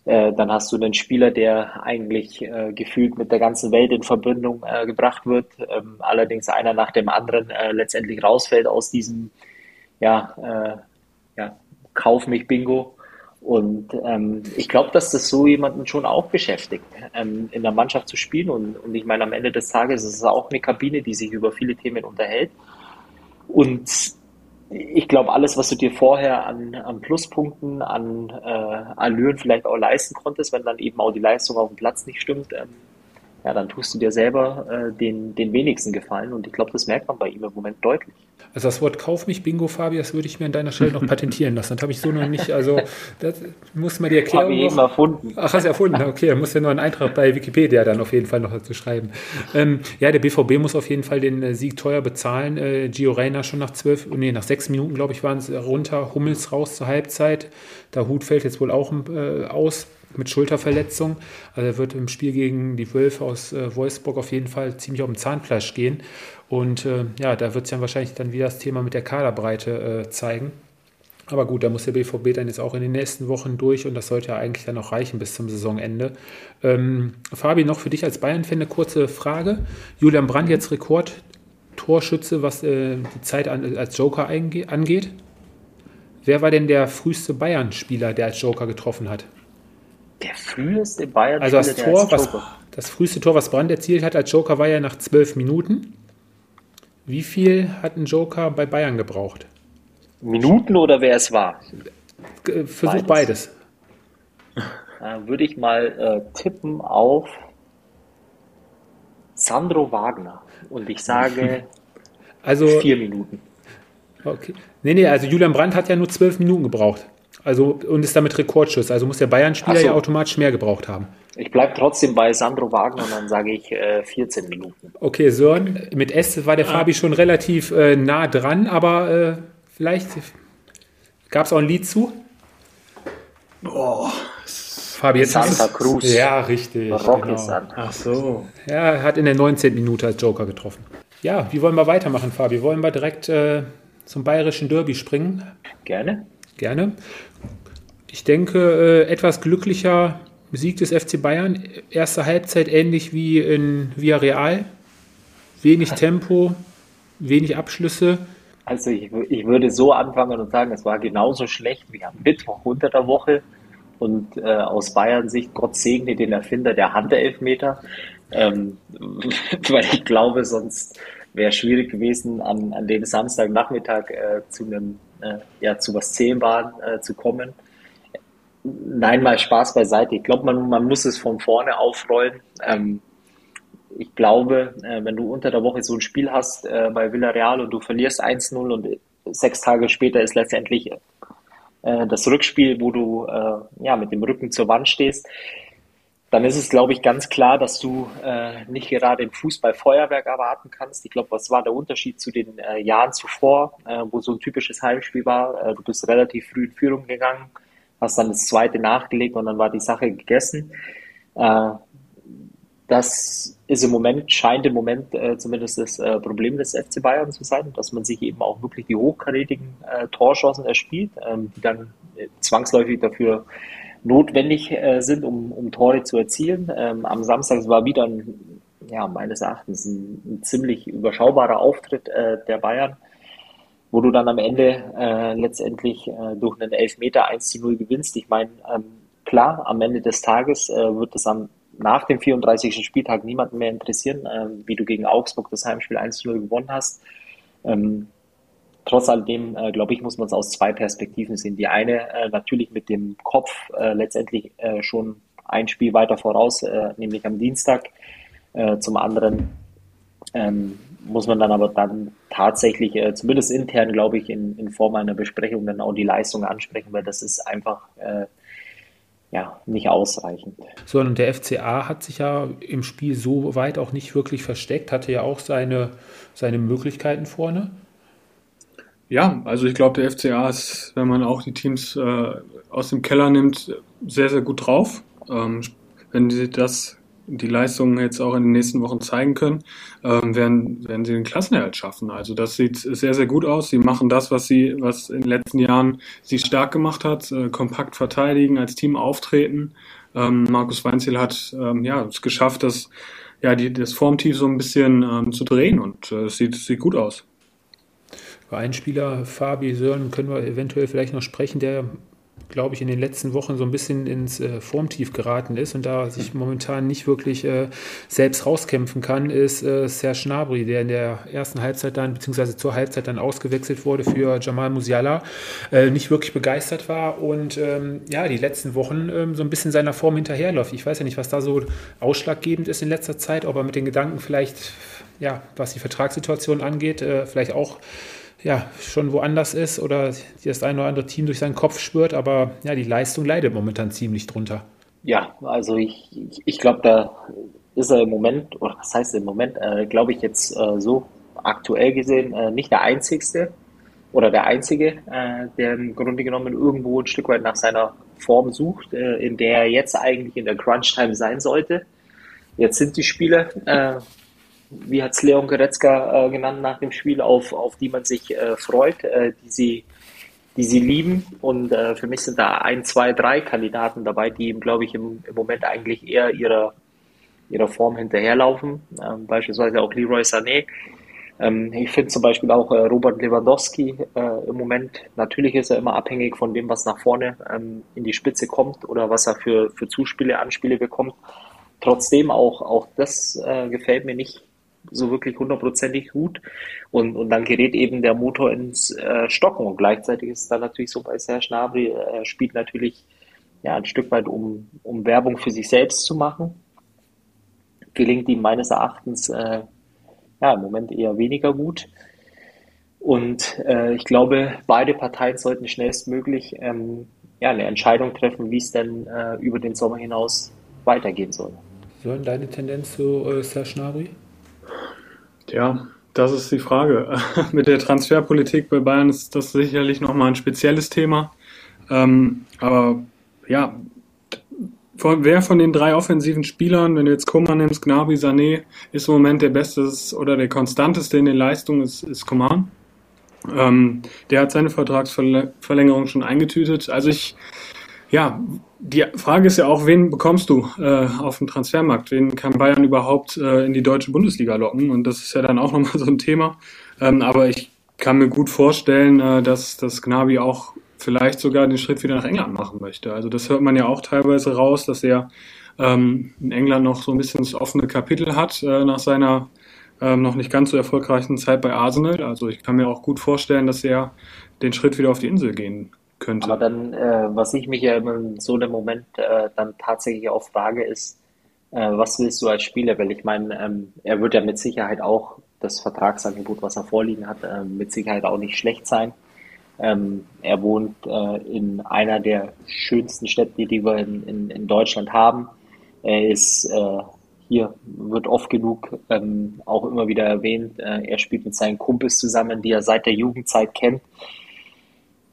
Äh, dann hast du einen Spieler, der eigentlich äh, gefühlt mit der ganzen Welt in Verbindung äh, gebracht wird, ähm, allerdings einer nach dem anderen letztendlich rausfällt aus diesem ja, Kauf mich Bingo. Und ähm, ich glaube, dass das so jemanden schon auch beschäftigt, ähm, in der Mannschaft zu spielen. Und, und ich meine, am Ende des Tages ist es auch eine Kabine, die sich über viele Themen unterhält. Und ich glaube, alles, was du dir vorher an, an Pluspunkten, an äh, Allüren vielleicht auch leisten konntest, wenn dann eben auch die Leistung auf dem Platz nicht stimmt, ähm, ja, dann tust du dir selber äh, den, den wenigsten Gefallen. Und ich glaube, das merkt man bei ihm im Moment deutlich. Also das Wort Kauf mich Bingo, Fabi, das würde ich mir an deiner Stelle noch patentieren lassen. Das habe ich so noch nicht, also das muss man die Erklärung Habe ich eben erfunden. Ach, hast du erfunden? Okay, dann muss ja noch einen Eintrag bei Wikipedia dann auf jeden Fall noch dazu schreiben. Ähm, ja, der BVB muss auf jeden Fall den äh, Sieg teuer bezahlen. Äh, Gio Reyna schon nach zwölf, nee, nach sechs Minuten, glaube ich, waren es runter. Hummels raus zur Halbzeit. Der Hut fällt jetzt wohl auch äh, aus mit Schulterverletzung. Also er wird im Spiel gegen die Wölfe aus äh, Wolfsburg auf jeden Fall ziemlich auf dem Zahnfleisch gehen. Und äh, ja, da wird es ja wahrscheinlich dann wieder das Thema mit der Kaderbreite äh, zeigen. Aber gut, da muss der BVB dann jetzt auch in den nächsten Wochen durch und das sollte ja eigentlich dann auch reichen bis zum Saisonende. Ähm, Fabi, noch für dich als Bayern-Fan eine kurze Frage. Julian Brandt jetzt Rekord-Torschütze, was äh, die Zeit an, als Joker angeht. Wer war denn der früheste Bayern-Spieler, der als Joker getroffen hat? Der früheste Bayern-Spieler, also das Tor, was, das früheste Tor, was Brandt erzielt hat als Joker, war ja nach zwölf Minuten. Wie viel hat ein Joker bei Bayern gebraucht? Minuten oder wer es war? Versuch beides. beides. würde ich mal äh, tippen auf Sandro Wagner. Und ich sage also, vier Minuten. Okay. Nee, nee, also Julian Brandt hat ja nur zwölf Minuten gebraucht. Also und ist damit Rekordschuss. Also muss der Bayern-Spieler so. ja automatisch mehr gebraucht haben. Ich bleibe trotzdem bei Sandro Wagner und dann sage ich äh, 14 Minuten. Okay, Sören, mit S war der ah. Fabi schon relativ äh, nah dran, aber äh, vielleicht gab es auch ein Lied zu? Boah. Fabi, jetzt Santa Cruz. Ja, richtig. Rocky genau. Ach so. Ja, er hat in der 19. Minute als Joker getroffen. Ja, wie wollen wir weitermachen, Fabi? Wollen wir direkt äh, zum bayerischen Derby springen? Gerne. Gerne. Ich denke, äh, etwas glücklicher Sieg des FC Bayern. Erste Halbzeit ähnlich wie in Villarreal. Wenig Tempo, wenig Abschlüsse. Also ich, ich würde so anfangen und sagen, es war genauso schlecht wie am Mittwoch unter der Woche. Und äh, aus Bayern Sicht, Gott segne den Erfinder der Handelfmeter. Ähm, weil ich glaube, sonst wäre es schwierig gewesen, an, an dem Samstagnachmittag äh, zu einem, ja, zu was Zählbaren äh, zu kommen. Nein, mal Spaß beiseite. Ich glaube, man, man muss es von vorne aufrollen. Ähm, ich glaube, äh, wenn du unter der Woche so ein Spiel hast äh, bei Villarreal und du verlierst 1-0 und sechs Tage später ist letztendlich äh, das Rückspiel, wo du äh, ja, mit dem Rücken zur Wand stehst, dann ist es, glaube ich, ganz klar, dass du äh, nicht gerade im Fußball Feuerwerk erwarten kannst. Ich glaube, was war der Unterschied zu den äh, Jahren zuvor, äh, wo so ein typisches Heimspiel war? Äh, du bist relativ früh in Führung gegangen, hast dann das zweite nachgelegt und dann war die Sache gegessen. Äh, das ist im Moment, scheint im Moment äh, zumindest das äh, Problem des FC Bayern zu sein, dass man sich eben auch wirklich die hochkarätigen äh, Torchancen erspielt, ähm, die dann äh, zwangsläufig dafür notwendig äh, sind, um, um Tore zu erzielen. Ähm, am Samstag war wieder ein, ja, meines Erachtens ein, ein ziemlich überschaubarer Auftritt äh, der Bayern, wo du dann am Ende äh, letztendlich äh, durch einen Elfmeter 1 zu 0 gewinnst. Ich meine, ähm, klar, am Ende des Tages äh, wird es am, nach dem 34. Spieltag niemanden mehr interessieren, äh, wie du gegen Augsburg das Heimspiel 1 zu 0 gewonnen hast. Ähm, trotz alledem, äh, glaube ich, muss man es aus zwei Perspektiven sehen. Die eine äh, natürlich mit dem Kopf äh, letztendlich äh, schon ein Spiel weiter voraus, äh, nämlich am Dienstag. Äh, zum anderen ähm, muss man dann aber dann tatsächlich, zumindest intern, glaube ich, in, in Form einer Besprechung dann auch die Leistung ansprechen, weil das ist einfach ja, nicht ausreichend. So, und der FCA hat sich ja im Spiel so weit auch nicht wirklich versteckt, hatte ja auch seine, seine Möglichkeiten vorne. Ja, also ich glaube, der FCA ist, wenn man auch die Teams äh, aus dem Keller nimmt, sehr, sehr gut drauf. Ähm, wenn sie das, die Leistungen jetzt auch in den nächsten Wochen zeigen können, ähm, werden, werden sie den Klassenerhalt schaffen. Also das sieht sehr, sehr gut aus. Sie machen das, was sie, was in den letzten Jahren sie stark gemacht hat, äh, kompakt verteidigen, als Team auftreten. Ähm, Markus Weinziel hat ähm, ja es geschafft, das, ja, die, das Formtief so ein bisschen ähm, zu drehen und äh, es sieht, sieht gut aus. Über einen Spieler, Fabi Sören, können wir eventuell vielleicht noch sprechen, der glaube ich, in den letzten Wochen so ein bisschen ins äh, Formtief geraten ist und da sich momentan nicht wirklich äh, selbst rauskämpfen kann, ist äh, Serge Gnabry, der in der ersten Halbzeit dann, beziehungsweise zur Halbzeit dann ausgewechselt wurde für Jamal Musiala, äh, nicht wirklich begeistert war und ähm, ja, die letzten Wochen ähm, so ein bisschen seiner Form hinterherläuft. Ich weiß ja nicht, was da so ausschlaggebend ist in letzter Zeit, ob er mit den Gedanken vielleicht, ja, was die Vertragssituation angeht, äh, vielleicht auch ja, schon woanders ist oder das ein oder andere Team durch seinen Kopf spürt, aber ja, die Leistung leidet momentan ziemlich drunter. Ja, also ich, ich, ich glaube, da ist er im Moment, oder was heißt im Moment, äh, glaube ich jetzt äh, so aktuell gesehen äh, nicht der Einzigste oder der Einzige, äh, der im Grunde genommen irgendwo ein Stück weit nach seiner Form sucht, äh, in der er jetzt eigentlich in der Crunch-Time sein sollte. Jetzt sind die Spiele, äh, wie hat es Leon Goretzka äh, genannt nach dem Spiel, auf, auf die man sich äh, freut, äh, die, sie, die sie lieben. Und äh, für mich sind da ein, zwei, drei Kandidaten dabei, die glaube ich, im, im Moment eigentlich eher ihrer, ihrer Form hinterherlaufen. Ähm, beispielsweise auch Leroy Sané. Ähm, ich finde zum Beispiel auch äh, Robert Lewandowski äh, im Moment, natürlich ist er immer abhängig von dem, was nach vorne ähm, in die Spitze kommt oder was er für, für Zuspiele, Anspiele bekommt. Trotzdem auch, auch das äh, gefällt mir nicht so wirklich hundertprozentig gut. Und, und dann gerät eben der Motor ins äh, Stocken. Und gleichzeitig ist es dann natürlich so bei Serge Gnabry, er spielt natürlich ja, ein Stück weit, um, um Werbung für sich selbst zu machen. Gelingt ihm meines Erachtens äh, ja, im Moment eher weniger gut. Und äh, ich glaube, beide Parteien sollten schnellstmöglich ähm, ja, eine Entscheidung treffen, wie es denn äh, über den Sommer hinaus weitergehen soll. Sollen deine Tendenz zu äh, Serge Gnabry? Ja, das ist die Frage. Mit der Transferpolitik bei Bayern ist das sicherlich nochmal ein spezielles Thema. Ähm, aber ja, von, wer von den drei offensiven Spielern, wenn du jetzt Coman nimmst, Gnabry, Sané, ist im Moment der beste oder der konstanteste in den Leistungen, ist, ist Coman. Ähm, der hat seine Vertragsverlängerung schon eingetütet. Also ich, ja, die Frage ist ja auch, wen bekommst du äh, auf dem Transfermarkt? Wen kann Bayern überhaupt äh, in die deutsche Bundesliga locken? Und das ist ja dann auch nochmal so ein Thema. Ähm, aber ich kann mir gut vorstellen, äh, dass, dass Gnabi auch vielleicht sogar den Schritt wieder nach England machen möchte. Also das hört man ja auch teilweise raus, dass er ähm, in England noch so ein bisschen das offene Kapitel hat äh, nach seiner ähm, noch nicht ganz so erfolgreichen Zeit bei Arsenal. Also ich kann mir auch gut vorstellen, dass er den Schritt wieder auf die Insel gehen könnte. Aber dann, äh, was ich mich ja in so einem Moment äh, dann tatsächlich auch frage, ist, äh, was willst du als Spieler? Weil ich meine, ähm, er wird ja mit Sicherheit auch das Vertragsangebot, was er vorliegen hat, äh, mit Sicherheit auch nicht schlecht sein. Ähm, er wohnt äh, in einer der schönsten Städte, die wir in, in, in Deutschland haben. Er ist äh, hier, wird oft genug ähm, auch immer wieder erwähnt. Äh, er spielt mit seinen Kumpels zusammen, die er seit der Jugendzeit kennt.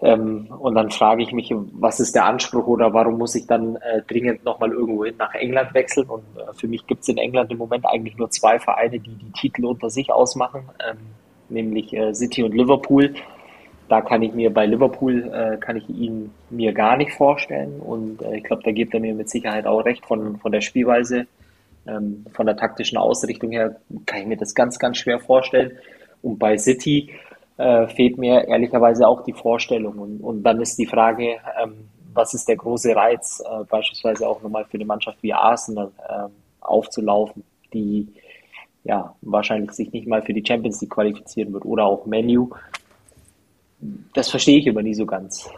Ähm, und dann frage ich mich, was ist der Anspruch oder warum muss ich dann äh, dringend nochmal irgendwohin nach England wechseln? Und äh, für mich gibt es in England im Moment eigentlich nur zwei Vereine, die die Titel unter sich ausmachen, ähm, nämlich äh, City und Liverpool. Da kann ich mir bei Liverpool äh, kann ich ihn mir gar nicht vorstellen und äh, ich glaube, da gibt er mir mit Sicherheit auch recht von von der Spielweise, ähm, von der taktischen Ausrichtung her kann ich mir das ganz ganz schwer vorstellen. Und bei City äh, fehlt mir ehrlicherweise auch die Vorstellung. Und, und dann ist die Frage, ähm, was ist der große Reiz, äh, beispielsweise auch nochmal für eine Mannschaft wie Arsenal äh, aufzulaufen, die ja wahrscheinlich sich nicht mal für die Champions League qualifizieren wird oder auch Menu. Das verstehe ich immer nie so ganz.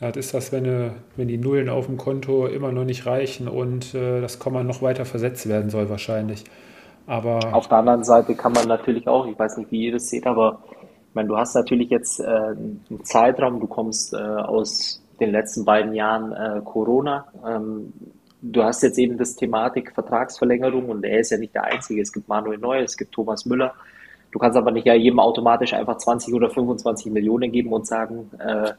Ja, das ist das, wenn, äh, wenn die Nullen auf dem Konto immer noch nicht reichen und äh, das Komma noch weiter versetzt werden soll wahrscheinlich. Aber auf der anderen Seite kann man natürlich auch, ich weiß nicht, wie ihr das seht, aber ich meine, du hast natürlich jetzt äh, einen Zeitraum, du kommst äh, aus den letzten beiden Jahren äh, Corona. Ähm, du hast jetzt eben das Thematik Vertragsverlängerung und er ist ja nicht der Einzige. Es gibt Manuel Neuer, es gibt Thomas Müller. Du kannst aber nicht ja jedem automatisch einfach 20 oder 25 Millionen geben und sagen, äh,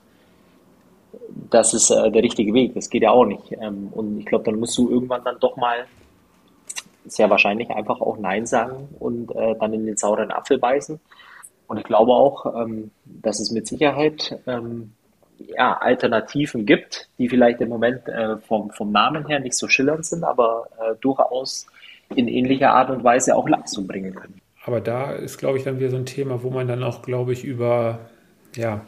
das ist äh, der richtige Weg. Das geht ja auch nicht. Ähm, und ich glaube, dann musst du irgendwann dann doch mal sehr wahrscheinlich einfach auch Nein sagen und äh, dann in den sauren Apfel beißen. Und ich glaube auch, ähm, dass es mit Sicherheit ähm, ja, Alternativen gibt, die vielleicht im Moment äh, vom, vom Namen her nicht so schillernd sind, aber äh, durchaus in ähnlicher Art und Weise auch Leistung bringen können. Aber da ist, glaube ich, dann wieder so ein Thema, wo man dann auch, glaube ich, über ja,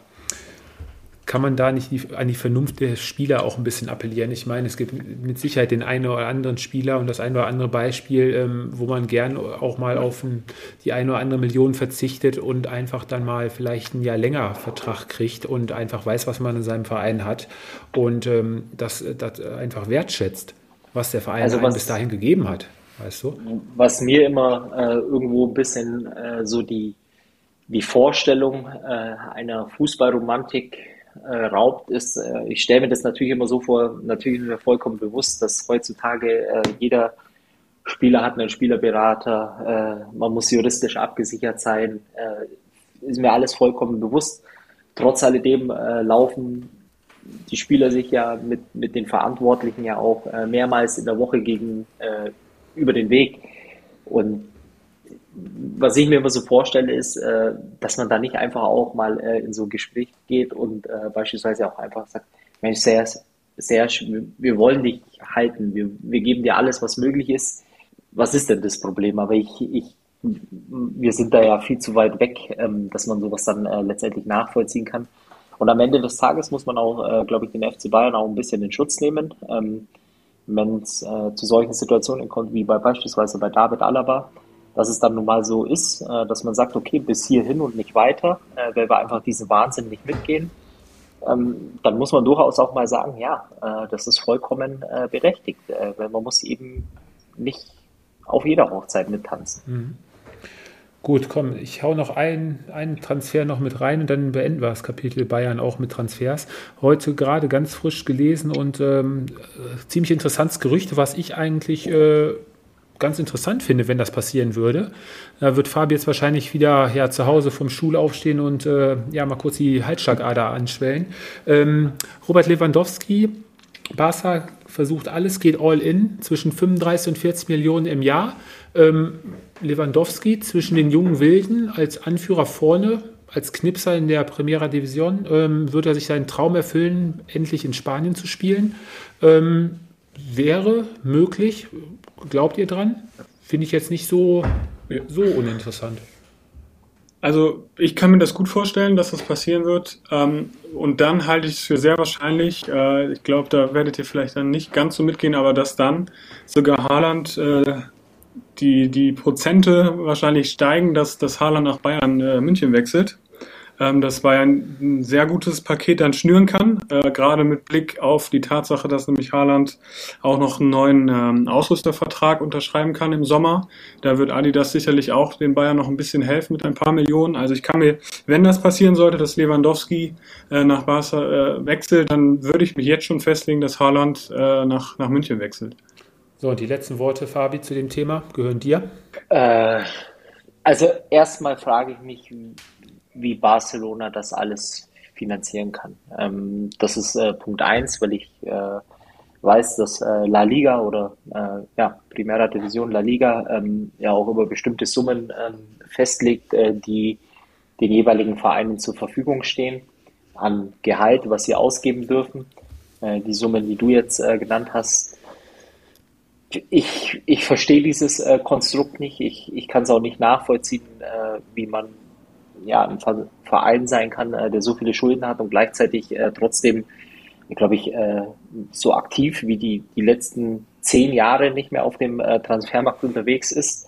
kann man da nicht die, an die Vernunft der Spieler auch ein bisschen appellieren? Ich meine, es gibt mit Sicherheit den einen oder anderen Spieler und das eine oder andere Beispiel, ähm, wo man gern auch mal auf ein, die eine oder andere Million verzichtet und einfach dann mal vielleicht ein Jahr länger Vertrag kriegt und einfach weiß, was man in seinem Verein hat und ähm, das, das einfach wertschätzt, was der Verein also was, bis dahin gegeben hat. Weißt du? Was mir immer äh, irgendwo ein bisschen äh, so die, die Vorstellung äh, einer Fußballromantik äh, raubt, ist, äh, ich stelle mir das natürlich immer so vor, natürlich ist mir vollkommen bewusst, dass heutzutage äh, jeder Spieler hat einen Spielerberater, man muss juristisch abgesichert sein, ist mir alles vollkommen bewusst. Trotz alledem laufen die Spieler sich ja mit, mit den Verantwortlichen ja auch mehrmals in der Woche gegen über den Weg. Und was ich mir immer so vorstelle, ist, äh, dass man da nicht einfach auch mal äh, in so ein Gespräch geht und äh, beispielsweise auch einfach sagt, Mensch, sehr, sehr, wir wollen dich halten, wir, wir geben dir alles, was möglich ist. Was ist denn das Problem? Aber ich, ich, wir sind da ja viel zu weit weg, ähm, dass man sowas dann letztendlich nachvollziehen kann. Und am Ende des Tages muss man auch, glaube ich, den FC Bayern auch ein bisschen in Schutz nehmen. Ähm, wenn es zu solchen Situationen kommt, wie bei beispielsweise bei David Alaba, dass es dann nun mal so ist, äh, dass man sagt, okay, bis hierhin und nicht weiter, äh, weil wir einfach diesen Wahnsinn nicht mitgehen, ähm, dann muss man durchaus auch mal sagen, ja, äh, das ist vollkommen berechtigt, weil man muss eben nicht auf jeder Hochzeit mittanzen. Mhm. Gut, komm, ich hau noch einen, einen Transfer noch mit rein und dann beenden wir das Kapitel Bayern auch mit Transfers. Heute gerade ganz frisch gelesen und ähm, ziemlich interessantes Gerücht, was ich eigentlich äh, ganz interessant finde, wenn das passieren würde. Da wird Fabi jetzt wahrscheinlich wieder ja, zu Hause vom Stuhl aufstehen und äh, ja, mal kurz die Halsschlagader anschwellen. Ähm, Robert Lewandowski, Barca versucht alles, geht all in, zwischen 35 und 40 Millionen im Jahr. Ähm, Lewandowski zwischen den jungen Wilden als Anführer vorne, als Knipser in der Primera Division, ähm, wird er sich seinen Traum erfüllen, endlich in Spanien zu spielen. Ähm, wäre möglich, glaubt ihr dran? Finde ich jetzt nicht so, so uninteressant. Also ich kann mir das gut vorstellen, dass das passieren wird. Ähm, und dann halte ich es für sehr wahrscheinlich, äh, ich glaube, da werdet ihr vielleicht dann nicht ganz so mitgehen, aber dass dann sogar Haaland äh, die, die Prozente wahrscheinlich steigen, dass das Haaland nach Bayern äh, München wechselt. Ähm, das Bayern ein sehr gutes Paket dann schnüren kann, äh, gerade mit Blick auf die Tatsache, dass nämlich Haaland auch noch einen neuen ähm, Ausrüstervertrag unterschreiben kann im Sommer. Da wird Adidas sicherlich auch den Bayern noch ein bisschen helfen mit ein paar Millionen. Also ich kann mir, wenn das passieren sollte, dass Lewandowski äh, nach Barca äh, wechselt, dann würde ich mich jetzt schon festlegen, dass Haaland äh, nach, nach München wechselt. So, und die letzten Worte, Fabi, zu dem Thema gehören dir? Äh, also erstmal frage ich mich, wie Barcelona das alles finanzieren kann. Ähm, das ist äh, Punkt eins, weil ich äh, weiß, dass äh, La Liga oder äh, ja, Primera Division La Liga ähm, ja auch über bestimmte Summen ähm, festlegt, äh, die den jeweiligen Vereinen zur Verfügung stehen an Gehalt, was sie ausgeben dürfen. Äh, die Summen, die du jetzt genannt hast, ich, ich verstehe dieses äh, Konstrukt nicht. Ich, ich kann es auch nicht nachvollziehen, äh, wie man ja ein Verein sein kann, äh, der so viele Schulden hat und gleichzeitig äh, trotzdem, glaube ich, äh, so aktiv wie die, die letzten zehn Jahre nicht mehr auf dem Transfermarkt unterwegs ist.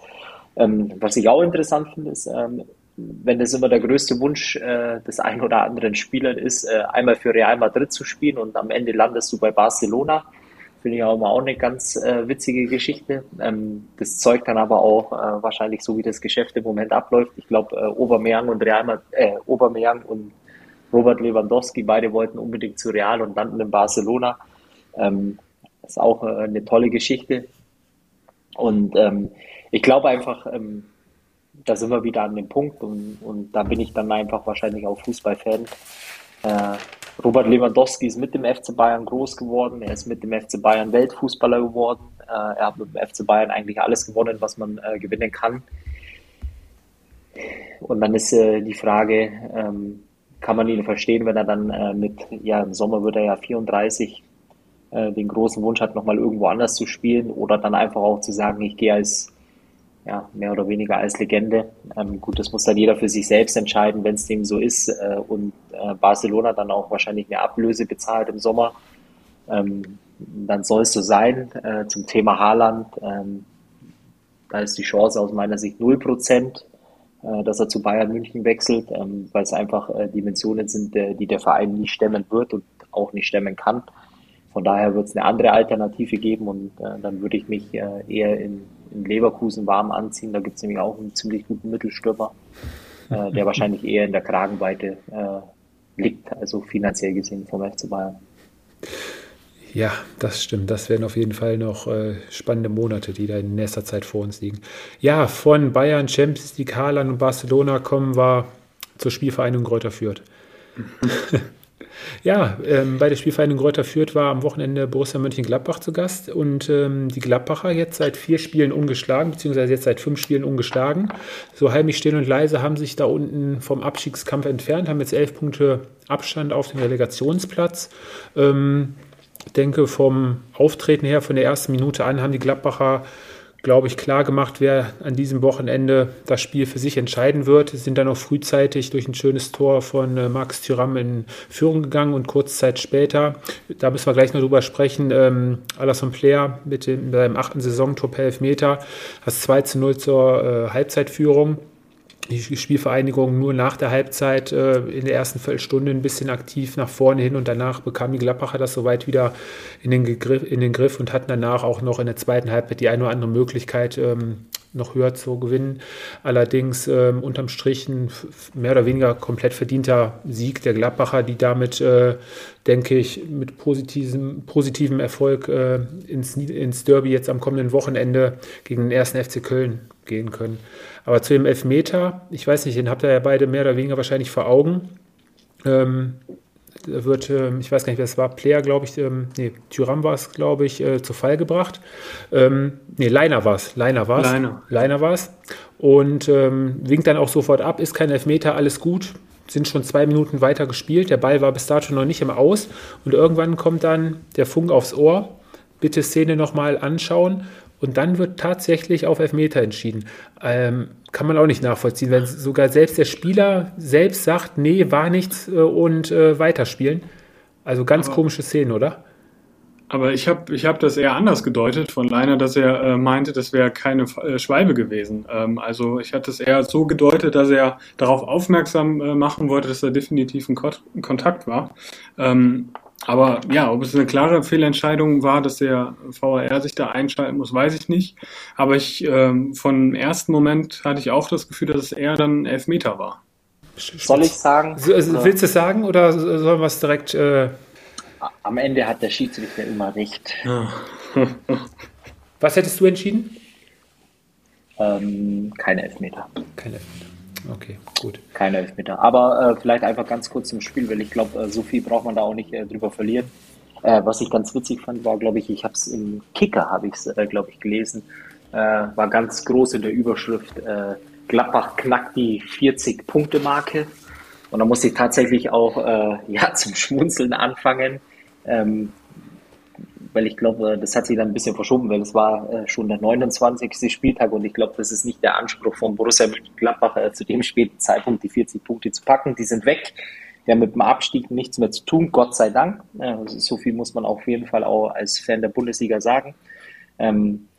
Ähm, was ich auch interessant finde, ist, ähm, wenn es immer der größte Wunsch äh, des einen oder anderen Spielers ist, äh, einmal für Real Madrid zu spielen und am Ende landest du bei Barcelona Finde ich auch auch eine ganz äh, witzige Geschichte. Ähm, das zeugt dann aber auch äh, wahrscheinlich so, wie das Geschäft im Moment abläuft. Ich glaube, äh, Aubameyang und Real, äh, Aubameyang und Robert Lewandowski, beide wollten unbedingt zu Real und landen in Barcelona. Ähm, ist auch äh, eine tolle Geschichte. Und ähm, ich glaube einfach, ähm, da sind wir wieder an dem Punkt und, und da bin ich dann einfach wahrscheinlich auch Fußballfan. Äh, Robert Lewandowski ist mit dem FC Bayern groß geworden. Er ist mit dem FC Bayern Weltfußballer geworden. Äh, er hat mit dem FC Bayern eigentlich alles gewonnen, was man äh, gewinnen kann. Und dann ist äh, die Frage, ähm, kann man ihn verstehen, wenn er dann mit, ja, im Sommer wird er ja 34, äh, den großen Wunsch hat, nochmal irgendwo anders zu spielen oder dann einfach auch zu sagen, ich gehe als ja, mehr oder weniger als Legende. Ähm, gut, das muss dann jeder für sich selbst entscheiden, wenn es dem so ist äh, und äh, Barcelona dann auch wahrscheinlich eine Ablöse bezahlt im Sommer. Ähm, dann soll es so sein. Äh, zum Thema Haaland, ähm, da ist die Chance aus meiner Sicht 0%, äh, dass er zu Bayern München wechselt, ähm, weil es einfach äh, Dimensionen sind, äh, die der Verein nicht stemmen wird und auch nicht stemmen kann. Von daher wird es eine andere Alternative geben und äh, dann würde ich mich äh, eher in, in, Leverkusen warm anziehen. Da gibt es nämlich auch einen ziemlich guten Mittelstürmer, äh, der wahrscheinlich eher in der Kragenweite äh, liegt, also finanziell gesehen vom FC Bayern. Ja, das stimmt. Das werden auf jeden Fall noch äh, spannende Monate, die da in nächster Zeit vor uns liegen. Ja, von Bayern, Champions League, Haaland und Barcelona kommen wir zur Spielvereinigung Kräuter Fürth. Ja, ähm, bei der Spielvereinigung Greuther Fürth war am Wochenende Borussia Mönchengladbach zu Gast und ähm, die Gladbacher jetzt seit vier Spielen ungeschlagen, beziehungsweise jetzt seit fünf Spielen ungeschlagen. So heimlich still und leise haben sich da unten vom Abstiegskampf entfernt, haben jetzt elf Punkte Abstand auf den Relegationsplatz. Ähm, denke, vom Auftreten her, von der ersten Minute an, haben die Gladbacher glaube ich, klar gemacht, wer an diesem Wochenende das Spiel für sich entscheiden wird. Sie sind dann auch frühzeitig durch ein schönes Tor von äh, Max Thüram in Führung gegangen und kurz Zeit später, da müssen wir gleich noch drüber sprechen, ähm, Alasson Player mit dem, seinem achten Saisontor per Elfmeter, das 2 zu 0 zur äh, Halbzeitführung die Spielvereinigung nur nach der Halbzeit äh, in der ersten Viertelstunde ein bisschen aktiv nach vorne hin und danach bekamen die Gladbacher das soweit wieder in den, Gegriff, in den Griff und hatten danach auch noch in der zweiten Halbzeit die eine oder andere Möglichkeit, ähm, noch höher zu gewinnen. Allerdings ähm, unterm Strich ein mehr oder weniger komplett verdienter Sieg der Gladbacher, die damit, äh, denke ich, mit positivem, positivem Erfolg äh, ins, ins Derby jetzt am kommenden Wochenende gegen den ersten FC Köln gehen können. Aber zu dem Elfmeter, ich weiß nicht, den habt ihr ja beide mehr oder weniger wahrscheinlich vor Augen. Ähm, wird, ähm, ich weiß gar nicht, wer es war, Player, glaube ich, ähm, nee, Tyram war es, glaube ich, äh, zu Fall gebracht. Ähm, nee, Leiner war es, Leiner war es. Leiner. Leiner war es. Und ähm, winkt dann auch sofort ab, ist kein Elfmeter, alles gut. Sind schon zwei Minuten weiter gespielt. Der Ball war bis dato noch nicht im Aus. Und irgendwann kommt dann der Funk aufs Ohr. Bitte Szene nochmal anschauen. Und dann wird tatsächlich auf Elfmeter entschieden. Ähm, kann man auch nicht nachvollziehen, wenn sogar selbst der Spieler selbst sagt, nee, war nichts äh, und äh, weiterspielen. Also ganz aber, komische Szene, oder? Aber ich habe ich hab das eher anders gedeutet von Leiner, dass er äh, meinte, das wäre keine äh, Schwalbe gewesen. Ähm, also ich hatte es eher so gedeutet, dass er darauf aufmerksam äh, machen wollte, dass er definitiv ein, Ko ein Kontakt war. Ähm, aber ja, ob es eine klare Fehlentscheidung war, dass der VAR sich da einschalten muss, weiß ich nicht. Aber ich ähm, von ersten Moment hatte ich auch das Gefühl, dass es eher dann Elfmeter war. Soll ich sagen? Also, willst du es sagen oder sollen wir es direkt? Äh Am Ende hat der Schiedsrichter immer recht. Was hättest du entschieden? Ähm, keine Elfmeter. Keine Elfmeter. Okay, gut. Keine Elfmeter. Aber äh, vielleicht einfach ganz kurz zum Spiel, weil ich glaube, äh, so viel braucht man da auch nicht äh, drüber verlieren. Äh, was ich ganz witzig fand, war, glaube ich, ich habe es im Kicker, habe ich es, äh, glaube ich, gelesen, äh, war ganz groß in der Überschrift, Gladbach knackt die 40-Punkte-Marke. Und da musste ich tatsächlich auch ja, zum Schmunzeln anfangen. Ähm, weil ich glaube, das hat sich dann ein bisschen verschoben, weil es war äh, schon der 29. Spieltag und ich glaube, das ist nicht der Anspruch von Borussia Mönchengladbach äh, zu dem späten Zeitpunkt die 40 Punkte zu packen. Die sind weg. Die haben mit dem Abstieg nichts mehr zu tun, Gott sei Dank. Also so viel muss man auf jeden Fall auch als Fan der Bundesliga sagen. Ähm,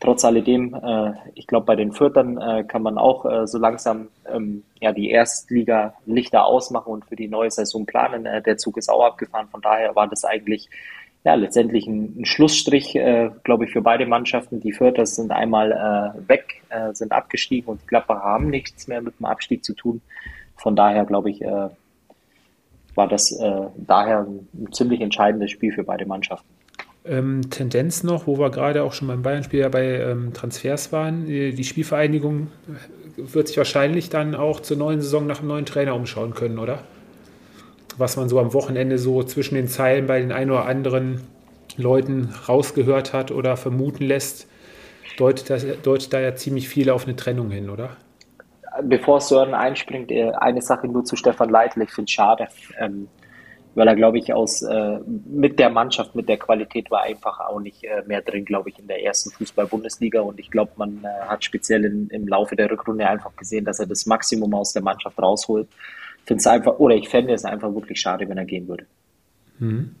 trotz alledem, äh, ich glaube, bei den Viertern äh, kann man auch so langsam ähm, ja, die Erstliga-Lichter ausmachen und für die neue Saison planen. Der Zug ist auch abgefahren. Von daher war das eigentlich ja, letztendlich ein, ein Schlussstrich, äh, glaube ich, für beide Mannschaften. Die Vierter sind einmal äh, weg, äh, sind abgestiegen und die Gladbacher haben nichts mehr mit dem Abstieg zu tun. Von daher, glaube ich, äh, war das äh, daher ein, ziemlich entscheidendes Spiel für beide Mannschaften. Ähm, Tendenz noch, wo wir gerade auch schon beim Bayern-Spiel ja bei ähm, Transfers waren. Die Spielvereinigung wird sich wahrscheinlich dann auch zur neuen Saison nach einem neuen Trainer umschauen können, oder? Was man so am Wochenende so zwischen den Zeilen bei den ein oder anderen Leuten rausgehört hat oder vermuten lässt, deutet, das, deutet da ja ziemlich viel auf eine Trennung hin, oder? Bevor Sören einspringt, äh, eine Sache nur zu Stefan Leitl. Ich finde es schade, ähm, weil er, glaube ich, aus äh, mit der Mannschaft, mit der Qualität war einfach auch nicht äh, mehr drin, glaube ich, in der ersten Fußball-Bundesliga. Und ich glaube, man äh, hat speziell in, im Laufe der Rückrunde einfach gesehen, dass er das Maximum aus der Mannschaft rausholt. Finde es einfach, oder ich fände es einfach wirklich schade, wenn er gehen würde. Mhm.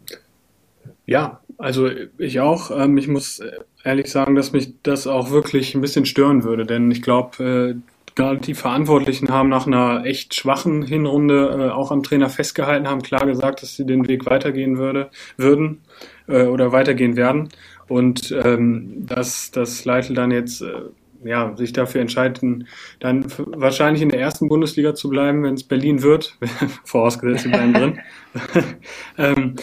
Ja, also ich auch. Ähm, ich muss ehrlich sagen, dass mich das auch wirklich ein bisschen stören würde, denn ich glaube, äh, gerade die Verantwortlichen haben nach einer echt schwachen Hinrunde äh, auch am Trainer festgehalten, haben klar gesagt, dass sie den Weg weitergehen würde, würden äh, oder weitergehen werden. Und ähm, dass das Leitl dann jetzt äh, ja, sich dafür entscheiden, dann wahrscheinlich in der ersten Bundesliga zu bleiben, wenn es Berlin wird, vorausgesetzt sie bleiben drin. ähm,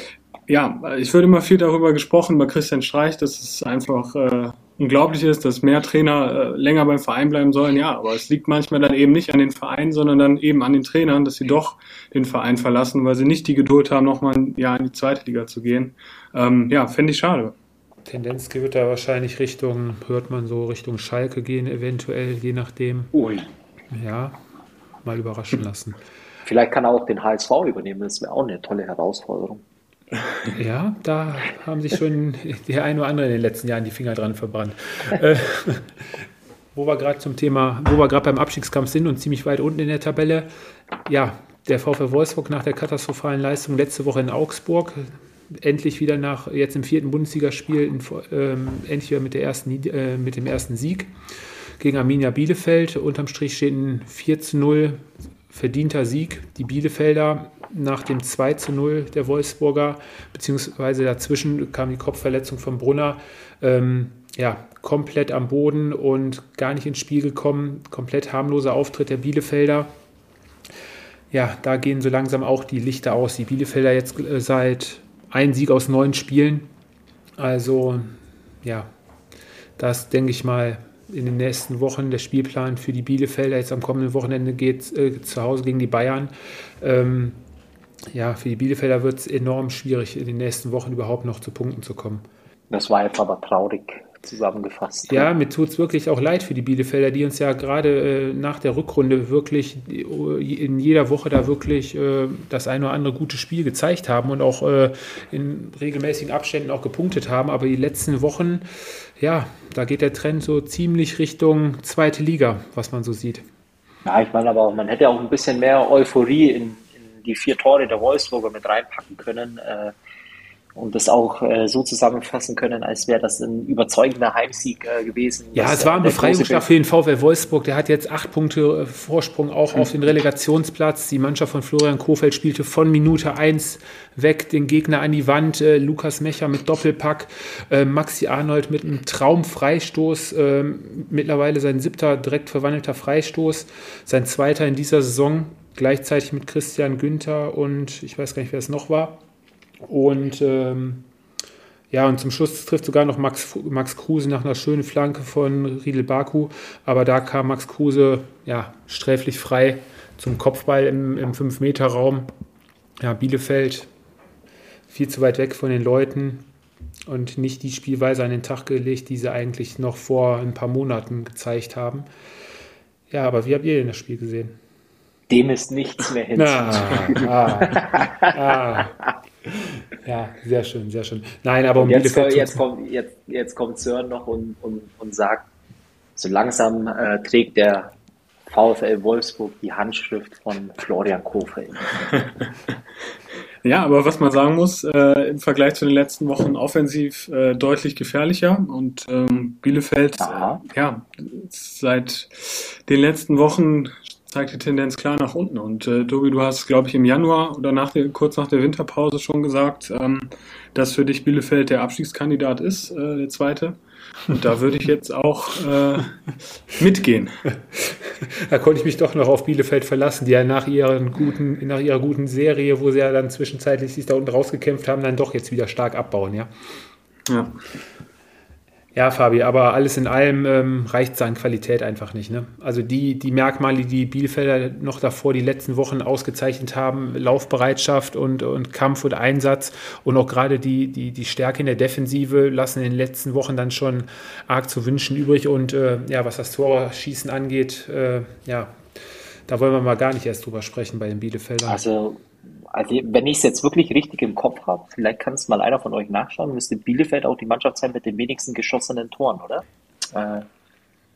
ja, ich würde immer viel darüber gesprochen bei Christian Streich, dass es einfach äh, unglaublich ist, dass mehr Trainer äh, länger beim Verein bleiben sollen. Ja, aber es liegt manchmal dann eben nicht an den Vereinen, sondern dann eben an den Trainern, dass sie doch den Verein verlassen, weil sie nicht die Geduld haben, nochmal ein Jahr in die zweite Liga zu gehen. Ähm, ja, fände ich schade. Tendenz wird da wahrscheinlich Richtung, hört man so, Richtung Schalke gehen, eventuell, je nachdem. Ui. Ja, mal überraschen lassen. Vielleicht kann er auch den HSV übernehmen, das wäre auch eine tolle Herausforderung. Ja, da haben sich schon die ein oder andere in den letzten Jahren die Finger dran verbrannt. äh, wo wir gerade zum Thema, wo wir gerade beim Abstiegskampf sind und ziemlich weit unten in der Tabelle. Ja, der VfL Wolfsburg nach der katastrophalen Leistung letzte Woche in Augsburg endlich wieder nach jetzt im vierten Bundesligaspiel in, ähm, endlich wieder mit, der ersten, äh, mit dem ersten Sieg gegen Arminia Bielefeld. Unterm Strich steht ein 4 zu 0 verdienter Sieg. Die Bielefelder nach dem 2 zu 0 der Wolfsburger, beziehungsweise dazwischen kam die Kopfverletzung von Brunner, ähm, ja, komplett am Boden und gar nicht ins Spiel gekommen. Komplett harmloser Auftritt der Bielefelder. Ja, da gehen so langsam auch die Lichter aus. Die Bielefelder jetzt äh, seit ein Sieg aus neun Spielen. Also, ja, das denke ich mal in den nächsten Wochen der Spielplan für die Bielefelder. Jetzt am kommenden Wochenende geht äh, zu Hause gegen die Bayern. Ähm, ja, für die Bielefelder wird es enorm schwierig, in den nächsten Wochen überhaupt noch zu Punkten zu kommen. Das war jetzt aber traurig zusammengefasst. Ja, mir tut es wirklich auch leid für die Bielefelder, die uns ja gerade äh, nach der Rückrunde wirklich in jeder Woche da wirklich äh, das eine oder andere gute Spiel gezeigt haben und auch äh, in regelmäßigen Abständen auch gepunktet haben. Aber die letzten Wochen, ja, da geht der Trend so ziemlich Richtung zweite Liga, was man so sieht. Ja, ich meine aber, man hätte auch ein bisschen mehr Euphorie in die vier Tore der Wolfsburger mit reinpacken können äh, und das auch äh, so zusammenfassen können, als wäre das ein überzeugender Heimsieg äh, gewesen. Ja, es war ein Befreiungsschlag für den VfL Wolfsburg. Der hat jetzt acht Punkte äh, Vorsprung auch mhm. auf den Relegationsplatz. Die Mannschaft von Florian Kofeld spielte von Minute eins weg den Gegner an die Wand. Äh, Lukas Mecher mit Doppelpack, äh, Maxi Arnold mit einem Traumfreistoß, äh, mittlerweile sein siebter direkt verwandelter Freistoß, sein zweiter in dieser Saison gleichzeitig mit Christian Günther und ich weiß gar nicht, wer es noch war. Und ähm, ja, und zum Schluss trifft sogar noch Max, Max Kruse nach einer schönen Flanke von Riedel Baku. Aber da kam Max Kruse ja, sträflich frei zum Kopfball im, im 5-Meter-Raum. Ja, Bielefeld viel zu weit weg von den Leuten und nicht die Spielweise an den Tag gelegt, die sie eigentlich noch vor ein paar Monaten gezeigt haben. Ja, aber wie habt ihr denn das Spiel gesehen? dem ist nichts mehr hinzuzufügen. Ah, ah, ah. Ja, sehr schön, sehr schön. Nein, aber um jetzt, jetzt, kommt, jetzt, jetzt kommt Sören noch und, und, und sagt, so langsam äh, trägt der VfL Wolfsburg die Handschrift von Florian Kofeld. Ja, aber was man sagen muss, äh, im Vergleich zu den letzten Wochen offensiv äh, deutlich gefährlicher und ähm, Bielefeld, ja. Äh, ja, seit den letzten Wochen zeigt die Tendenz klar nach unten. Und äh, Tobi, du hast, glaube ich, im Januar oder nach der, kurz nach der Winterpause schon gesagt, ähm, dass für dich Bielefeld der Abstiegskandidat ist, äh, der zweite. Und da würde ich jetzt auch äh, mitgehen. Da konnte ich mich doch noch auf Bielefeld verlassen, die ja nach, ihren guten, nach ihrer guten Serie, wo sie ja dann zwischenzeitlich sich da unten rausgekämpft haben, dann doch jetzt wieder stark abbauen, ja. Ja. Ja, Fabi, aber alles in allem ähm, reicht seine Qualität einfach nicht. Ne? Also die, die Merkmale, die Bielefelder noch davor die letzten Wochen ausgezeichnet haben, Laufbereitschaft und, und Kampf und Einsatz und auch gerade die, die, die Stärke in der Defensive lassen in den letzten Wochen dann schon arg zu wünschen übrig. Und äh, ja, was das Torschießen angeht, äh, ja, da wollen wir mal gar nicht erst drüber sprechen bei den Bielefeldern. Also also wenn ich es jetzt wirklich richtig im Kopf habe, vielleicht kann es mal einer von euch nachschauen, müsste Bielefeld auch die Mannschaft sein mit den wenigsten geschossenen Toren, oder? Äh,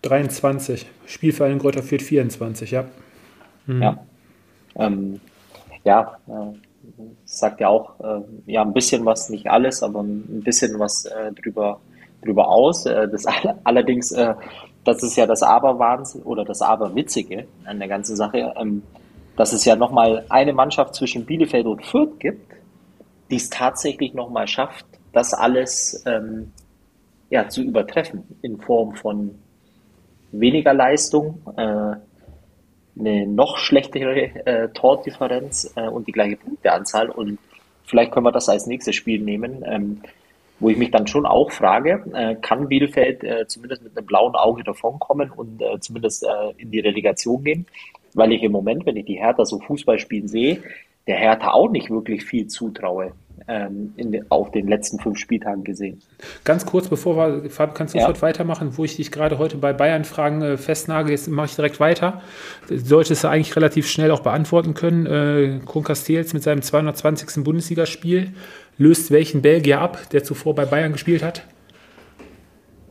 23. Spielverein Greuther führt 24, ja. Mhm. Ja. Ähm, ja, äh, sagt ja auch äh, ja ein bisschen was, nicht alles, aber ein bisschen was äh, drüber, drüber aus. Äh, das allerdings, äh, das ist ja das Aberwahnsinn oder das Aberwitzige an der ganzen Sache. Ähm, dass es ja nochmal eine Mannschaft zwischen Bielefeld und Fürth gibt, die es tatsächlich nochmal schafft, das alles ähm, ja, zu übertreffen in Form von weniger Leistung, äh, eine noch schlechtere äh, Tordifferenz äh, und die gleiche Punkteanzahl. Und vielleicht können wir das als nächstes Spiel nehmen, ähm, wo ich mich dann schon auch frage, äh, kann Bielefeld äh, zumindest mit einem blauen Auge davonkommen und äh, zumindest äh, in die Relegation gehen? Weil ich im Moment, wenn ich die Hertha so Fußball spielen sehe, der Hertha auch nicht wirklich viel zutraue. Ähm, in, auf den letzten fünf Spieltagen gesehen. Ganz kurz, bevor wir, Fabio, kannst du ja. sofort weitermachen, wo ich dich gerade heute bei Bayern-Fragen äh, festnagel, jetzt mache ich direkt weiter. Solltest du eigentlich relativ schnell auch beantworten können. Äh, Kron Castells mit seinem 220. Bundesligaspiel löst welchen Belgier ab, der zuvor bei Bayern gespielt hat?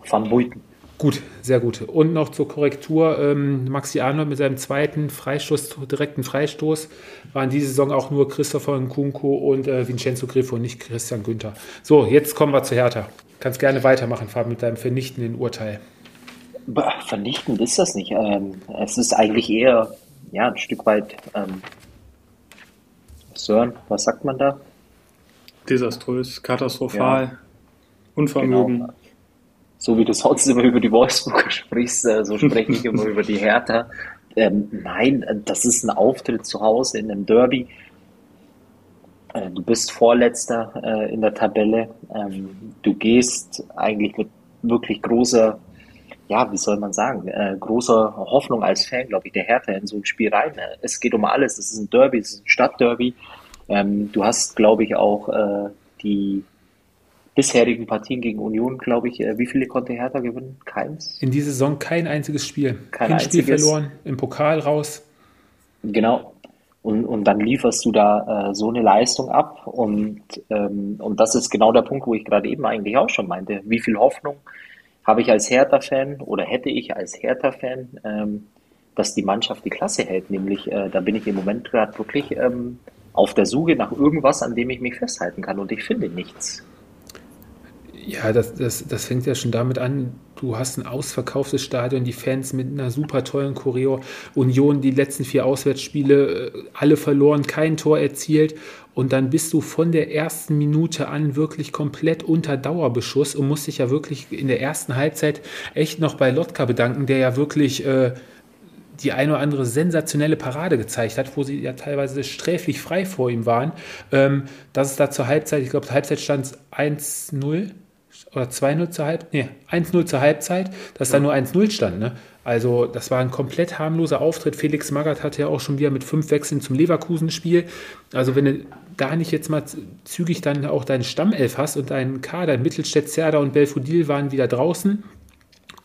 Van Buiten. Gut, sehr gut. Und noch zur Korrektur, ähm, Maxi Arnold mit seinem zweiten Freistoß, direkten Freistoß, waren diese Saison auch nur Christopher Nkunku und äh, Vincenzo Griffo, nicht Christian Günther. So, jetzt kommen wir zu Hertha. Kannst gerne weitermachen, Fab, mit deinem vernichtenden Urteil. Vernichtend ist das nicht. Ähm, es ist eigentlich eher ja, ein Stück weit ähm, Sören, was sagt man da? Desaströs, katastrophal, ja. Unvermögen. Genau so wie du sonst immer über die Wolfsburger sprichst, äh, so spreche ich immer über die Hertha. Ähm, nein, das ist ein Auftritt zu Hause in einem Derby. Äh, du bist Vorletzter äh, in der Tabelle. Ähm, du gehst eigentlich mit wirklich großer, ja, wie soll man sagen, äh, großer Hoffnung als Fan, glaube ich, der Hertha in so ein Spiel rein. Es geht um alles. Es ist ein Derby, es ist ein Stadtderby. Ähm, du hast, glaube ich, auch äh, die bisherigen Partien gegen Union, glaube ich, äh, wie viele konnte Hertha gewinnen? Keins? In dieser Saison kein einziges Spiel. Kein Hinspiel einziges. verloren, im Pokal raus. Genau. Und, und dann lieferst du da äh, so eine Leistung ab. Und, ähm, und das ist genau der Punkt, wo ich gerade eben eigentlich auch schon meinte. Wie viel Hoffnung habe ich als Hertha-Fan oder hätte ich als Hertha-Fan, ähm, dass die Mannschaft die Klasse hält? Nämlich, äh, da bin ich im Moment gerade wirklich ähm, auf der Suche nach irgendwas, an dem ich mich festhalten kann. Und ich finde nichts. Ja, das, das, das fängt ja schon damit an, du hast ein ausverkauftes Stadion, die Fans mit einer super tollen Choreo, Union die letzten vier Auswärtsspiele äh, alle verloren, kein Tor erzielt und dann bist du von der ersten Minute an wirklich komplett unter Dauerbeschuss und musst dich ja wirklich in der ersten Halbzeit echt noch bei Lotka bedanken, der ja wirklich äh, die eine oder andere sensationelle Parade gezeigt hat, wo sie ja teilweise sträflich frei vor ihm waren. Ähm, dass es da zur Halbzeit, ich glaube, Halbzeit stand 1-0 oder 2-0 zur Halbzeit, nee, 1-0 zur Halbzeit, dass ja. da nur 1-0 stand. Ne? Also das war ein komplett harmloser Auftritt. Felix Magath hatte ja auch schon wieder mit fünf Wechseln zum Leverkusen-Spiel. Also wenn du da nicht jetzt mal zügig dann auch deinen Stammelf hast und deinen Kader, Mittelstädt, Zerda und Belfodil waren wieder draußen,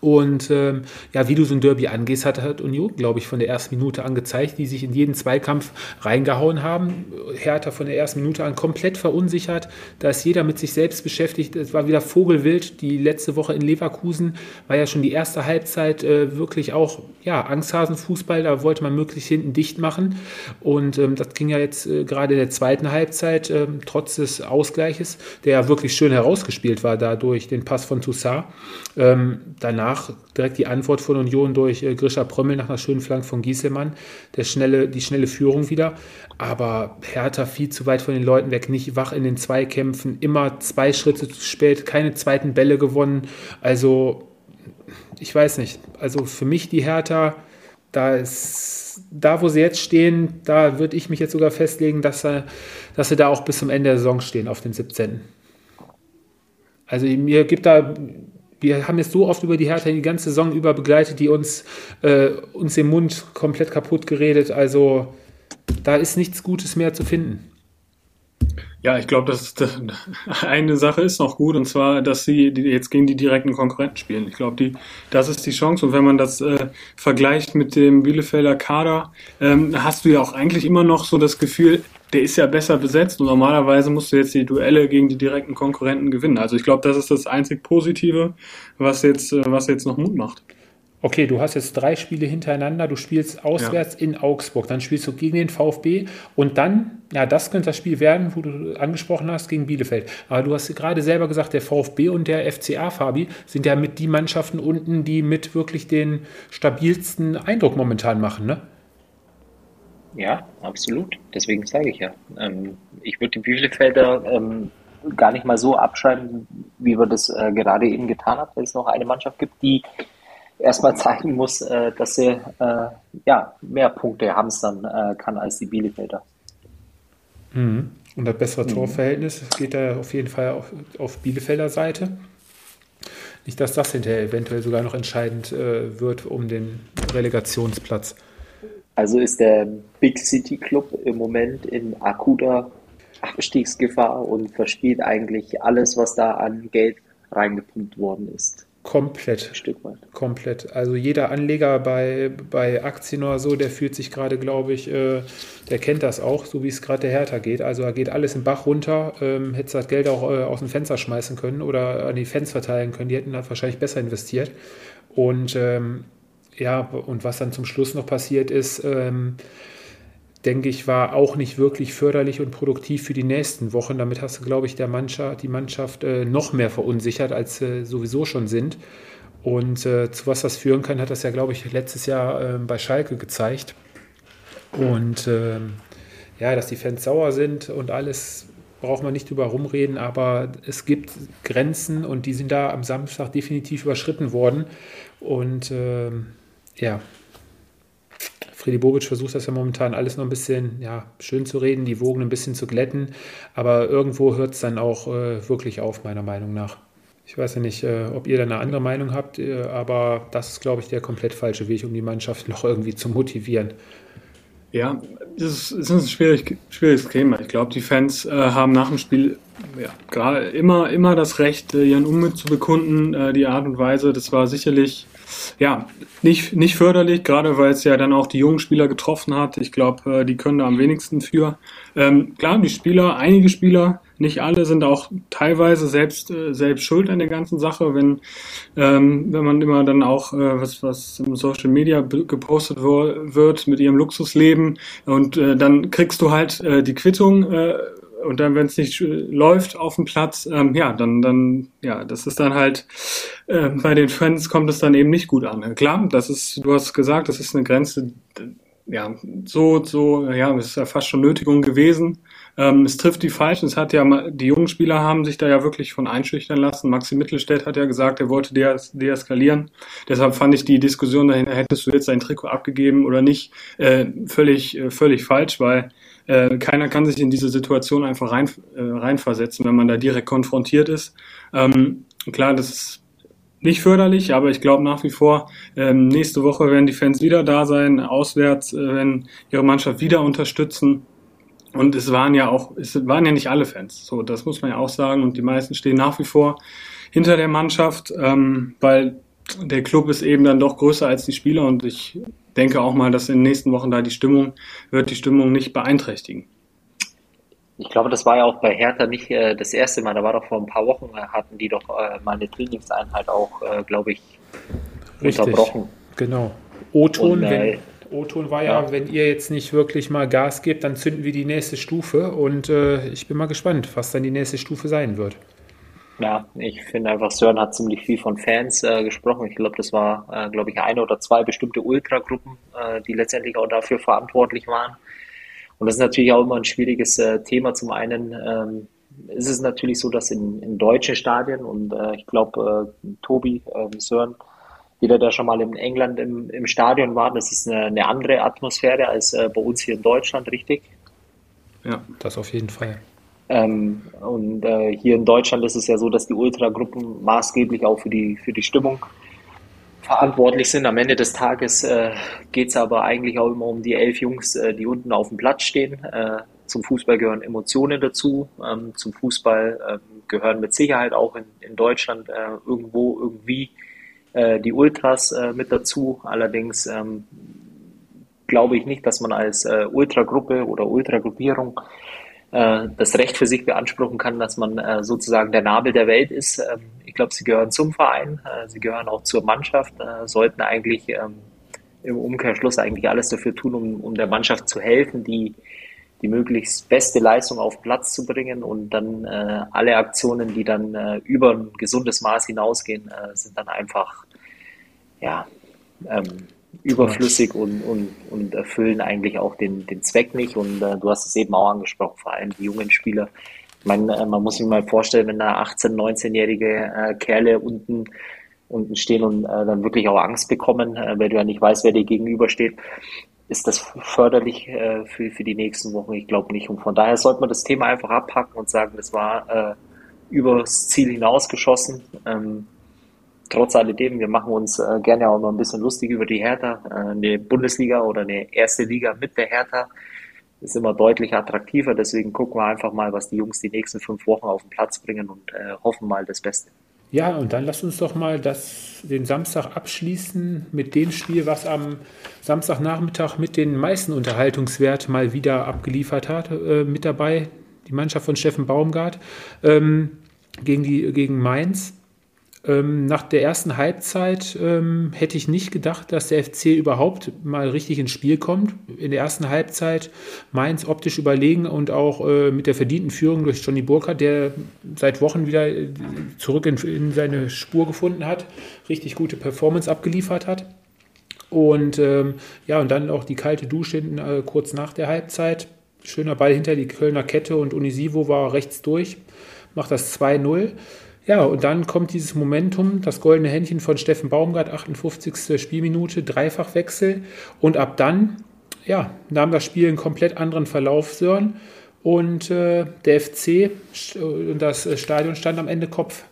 und ähm, ja, wie du so ein Derby angehst, hat, hat Union, glaube ich, von der ersten Minute an gezeigt, die sich in jeden Zweikampf reingehauen haben. Hertha von der ersten Minute an komplett verunsichert. Da ist jeder mit sich selbst beschäftigt. Es war wieder Vogelwild. Die letzte Woche in Leverkusen war ja schon die erste Halbzeit äh, wirklich auch ja, Angsthasenfußball. Da wollte man möglichst hinten dicht machen. Und ähm, das ging ja jetzt äh, gerade in der zweiten Halbzeit, äh, trotz des Ausgleiches, der ja wirklich schön herausgespielt war dadurch, den Pass von Toussaint. Ähm, danach danach direkt die Antwort von Union durch äh, Grisha Prömmel nach einer schönen Flank von Gieselmann. Der schnelle, die schnelle Führung wieder. Aber Hertha viel zu weit von den Leuten weg, nicht wach in den Zweikämpfen, immer zwei Schritte zu spät, keine zweiten Bälle gewonnen. Also, ich weiß nicht. Also für mich die Hertha, da ist, da wo sie jetzt stehen, da würde ich mich jetzt sogar festlegen, dass sie, dass sie da auch bis zum Ende der Saison stehen, auf den 17. Also mir gibt da wir haben jetzt so oft über die Hertha die ganze Saison über begleitet, die uns, äh, uns den Mund komplett kaputt geredet. Also da ist nichts Gutes mehr zu finden. Ja, ich glaube, dass das, eine Sache ist noch gut und zwar, dass sie jetzt gegen die direkten Konkurrenten spielen. Ich glaube, die, das ist die Chance. Und wenn man das äh, vergleicht mit dem Bielefelder Kader, ähm, hast du ja auch eigentlich immer noch so das Gefühl, der ist ja besser besetzt und normalerweise musst du jetzt die Duelle gegen die direkten Konkurrenten gewinnen. Also ich glaube, das ist das einzig Positive, was jetzt, äh, was jetzt noch Mut macht. Okay, du hast jetzt drei Spiele hintereinander, du spielst auswärts ja. in Augsburg, dann spielst du gegen den VfB und dann, ja, das könnte das Spiel werden, wo du angesprochen hast, gegen Bielefeld. Aber du hast gerade selber gesagt, der VfB und der FCA, Fabi, sind ja mit die Mannschaften unten, die mit wirklich den stabilsten Eindruck momentan machen, ne? Ja, absolut. Deswegen sage ich ja. Ähm, ich würde die Bielefelder ähm, gar nicht mal so abschreiben, wie wir das äh, gerade eben getan haben, weil es noch eine Mannschaft gibt, die erstmal zeigen muss, äh, dass sie äh, ja, mehr Punkte hamstern äh, kann als die Bielefelder. Mhm. Und das bessere mhm. Torverhältnis geht da auf jeden Fall auf, auf Bielefelder Seite. Nicht, dass das hinterher eventuell sogar noch entscheidend äh, wird um den Relegationsplatz. Also ist der Big City Club im Moment in akuter Abstiegsgefahr und verspielt eigentlich alles, was da an Geld reingepumpt worden ist. Komplett. Ein Stück weit. Komplett. Also jeder Anleger bei, bei Aktien oder so, der fühlt sich gerade, glaube ich, äh, der kennt das auch, so wie es gerade der Hertha geht. Also da geht alles im Bach runter. Ähm, hätte das Geld auch äh, aus dem Fenster schmeißen können oder an die Fans verteilen können. Die hätten da wahrscheinlich besser investiert. Und ähm, ja, und was dann zum Schluss noch passiert ist, ähm, denke ich, war auch nicht wirklich förderlich und produktiv für die nächsten Wochen. Damit hast du, glaube ich, der Mannschaft, die Mannschaft äh, noch mehr verunsichert, als sie sowieso schon sind. Und äh, zu was das führen kann, hat das ja, glaube ich, letztes Jahr äh, bei Schalke gezeigt. Und ähm, ja, dass die Fans sauer sind und alles, braucht man nicht drüber rumreden, aber es gibt Grenzen und die sind da am Samstag definitiv überschritten worden. Und ähm, ja, Freddy Bobic versucht das ja momentan alles noch ein bisschen ja, schön zu reden, die Wogen ein bisschen zu glätten, aber irgendwo hört es dann auch äh, wirklich auf, meiner Meinung nach. Ich weiß ja nicht, äh, ob ihr da eine andere Meinung habt, äh, aber das ist, glaube ich, der komplett falsche Weg, um die Mannschaft noch irgendwie zu motivieren. Ja, das ist, ein schwierig, schwieriges Thema. Ich glaube, die Fans äh, haben nach dem Spiel ja, gerade immer, immer das Recht, äh, ihren Unmut zu bekunden. Äh, die Art und Weise, das war sicherlich ja, nicht, nicht förderlich, gerade weil es ja dann auch die jungen Spieler getroffen hat. Ich glaube, äh, die können da am wenigsten für. Ähm, klar, die Spieler, einige Spieler, nicht alle, sind auch teilweise selbst, äh, selbst schuld an der ganzen Sache, wenn, ähm, wenn man immer dann auch, äh, was, was im Social Media gepostet wird mit ihrem Luxusleben und äh, dann kriegst du halt äh, die Quittung und dann, wenn es nicht läuft auf dem Platz, ähm, ja, dann, dann, ja, das ist dann halt, äh, bei den Fans kommt es dann eben nicht gut an. Klar, das ist, du hast gesagt, das ist eine Grenze, ja, so, so, ja, es ist ja fast schon Nötigung gewesen. Ähm, es trifft die Falschen. Es hat ja, die jungen Spieler haben sich da ja wirklich von einschüchtern lassen. Maxi Mittelstädt hat ja gesagt, er wollte dees deeskalieren. Deshalb fand ich die Diskussion dahinter, hättest du jetzt dein Trikot abgegeben oder nicht, äh, völlig, äh, völlig falsch, weil äh, keiner kann sich in diese Situation einfach rein, äh, reinversetzen, wenn man da direkt konfrontiert ist. Ähm, klar, das ist nicht förderlich, aber ich glaube nach wie vor, ähm, nächste Woche werden die Fans wieder da sein, auswärts, äh, werden ihre Mannschaft wieder unterstützen. Und es waren ja auch, es waren ja nicht alle Fans. So, das muss man ja auch sagen. Und die meisten stehen nach wie vor hinter der Mannschaft, ähm, weil der Club ist eben dann doch größer als die Spieler und ich denke auch mal, dass in den nächsten Wochen da die Stimmung, wird die Stimmung nicht beeinträchtigen. Ich glaube, das war ja auch bei Hertha nicht äh, das erste Mal. Da war doch vor ein paar Wochen, hatten die doch äh, mal eine Trainingseinheit auch, äh, glaube ich, Richtig, unterbrochen. Genau. O-Ton, äh, O-Ton war ja, ja, wenn ihr jetzt nicht wirklich mal Gas gebt, dann zünden wir die nächste Stufe und äh, ich bin mal gespannt, was dann die nächste Stufe sein wird. Ja, ich finde einfach, Sören hat ziemlich viel von Fans äh, gesprochen. Ich glaube, das war, äh, glaube ich, eine oder zwei bestimmte Ultragruppen, äh, die letztendlich auch dafür verantwortlich waren. Und das ist natürlich auch immer ein schwieriges äh, Thema. Zum einen ähm, ist es natürlich so, dass in, in deutschen Stadien und äh, ich glaube, äh, Tobi, äh, Sören, jeder, der schon mal in England im, im Stadion war, das ist eine, eine andere Atmosphäre als bei uns hier in Deutschland, richtig? Ja, das auf jeden Fall. Ähm, und äh, hier in Deutschland ist es ja so, dass die Ultragruppen maßgeblich auch für die, für die Stimmung verantwortlich sind. Am Ende des Tages äh, geht es aber eigentlich auch immer um die elf Jungs, äh, die unten auf dem Platz stehen. Äh, zum Fußball gehören Emotionen dazu. Ähm, zum Fußball äh, gehören mit Sicherheit auch in, in Deutschland äh, irgendwo irgendwie äh, die Ultras äh, mit dazu. Allerdings ähm, glaube ich nicht, dass man als Ultragruppe oder Ultragruppierung äh, das Recht für sich beanspruchen kann, dass man äh, sozusagen der Nabel der Welt ist. Ähm, ich glaube, sie gehören zum Verein, äh, sie gehören auch zur Mannschaft, äh, sollten eigentlich ähm, im Umkehrschluss eigentlich alles dafür tun, um, um der Mannschaft zu helfen, die die möglichst beste Leistung auf Platz zu bringen und dann äh, alle Aktionen, die dann äh, über ein gesundes Maß hinausgehen, äh, sind dann einfach ja, ähm, überflüssig und, und, und erfüllen eigentlich auch den, den Zweck nicht. Und äh, du hast es eben auch angesprochen, vor allem die jungen Spieler. Ich meine, äh, man muss sich mal vorstellen, wenn da 18-, 19-jährige äh, Kerle unten unten stehen und äh, dann wirklich auch Angst bekommen, äh, weil du ja nicht weißt, wer dir gegenübersteht ist das förderlich äh, für, für die nächsten Wochen? Ich glaube nicht. Und von daher sollte man das Thema einfach abpacken und sagen, das war äh, übers Ziel hinausgeschossen. Ähm, trotz alledem, wir machen uns äh, gerne auch noch ein bisschen lustig über die Hertha. Äh, eine Bundesliga oder eine erste Liga mit der Hertha ist immer deutlich attraktiver. Deswegen gucken wir einfach mal, was die Jungs die nächsten fünf Wochen auf den Platz bringen und äh, hoffen mal das Beste. Ja, und dann lass uns doch mal das, den Samstag abschließen mit dem Spiel, was am Samstagnachmittag mit den meisten Unterhaltungswert mal wieder abgeliefert hat. Äh, mit dabei die Mannschaft von Steffen Baumgart ähm, gegen, die, gegen Mainz. Ähm, nach der ersten Halbzeit ähm, hätte ich nicht gedacht, dass der FC überhaupt mal richtig ins Spiel kommt. In der ersten Halbzeit Mainz optisch überlegen und auch äh, mit der verdienten Führung durch Johnny Burkhardt, der seit Wochen wieder äh, zurück in, in, seine Spur gefunden hat, richtig gute Performance abgeliefert hat. Und ähm, ja, und dann auch die kalte Dusche äh, kurz nach der Halbzeit. Schöner Ball hinter die Kölner Kette und Unisivo war rechts durch, macht das 2-0. Ja, und dann kommt dieses Momentum, das goldene Händchen von Steffen Baumgart, 58. Spielminute, Dreifachwechsel. Und ab dann, ja, nahm das Spiel einen komplett anderen Verlauf, Sören. Und äh, der FC und das Stadion stand am Ende Kopf.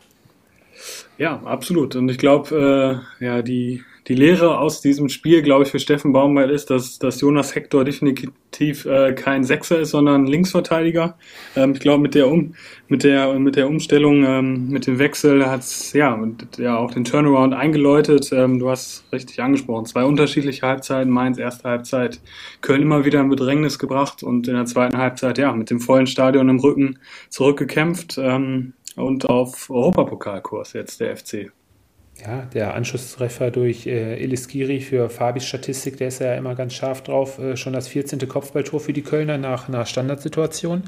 Ja, absolut. Und ich glaube, äh, ja, die die Lehre aus diesem Spiel, glaube ich, für Steffen Baumgart ist, dass, dass Jonas Hector definitiv äh, kein Sechser ist, sondern Linksverteidiger. Ähm, ich glaube, mit der um, mit der mit der Umstellung, ähm, mit dem Wechsel hat's ja, ja auch den Turnaround eingeläutet. Ähm, du hast richtig angesprochen, zwei unterschiedliche Halbzeiten. Mainz erste Halbzeit, Köln immer wieder in Bedrängnis gebracht und in der zweiten Halbzeit ja mit dem vollen Stadion im Rücken zurückgekämpft ähm, und auf Europapokalkurs jetzt der FC. Ja, der Anschlusstreffer durch äh, Eliskiri für Fabis Statistik, der ist ja immer ganz scharf drauf. Äh, schon das 14. Kopfballtor für die Kölner nach einer Standardsituation.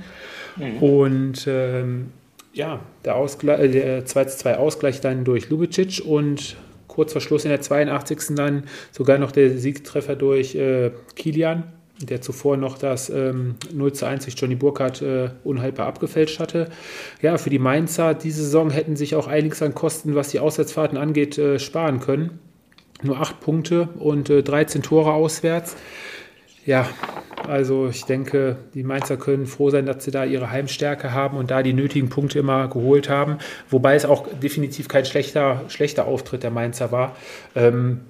Mhm. Und ähm, ja, der, Ausgleich, äh, der 2-2 Ausgleich dann durch Lubicic und kurz vor Schluss in der 82. dann sogar noch der Siegtreffer durch äh, Kilian der zuvor noch das ähm, 0 zu 1 durch Johnny Burkhardt äh, unhaltbar abgefälscht hatte. Ja, für die Mainzer diese Saison hätten sich auch einiges an Kosten, was die Auswärtsfahrten angeht, äh, sparen können. Nur acht Punkte und äh, 13 Tore auswärts. Ja, also ich denke, die Mainzer können froh sein, dass sie da ihre Heimstärke haben und da die nötigen Punkte immer geholt haben. Wobei es auch definitiv kein schlechter, schlechter Auftritt der Mainzer war. Ähm,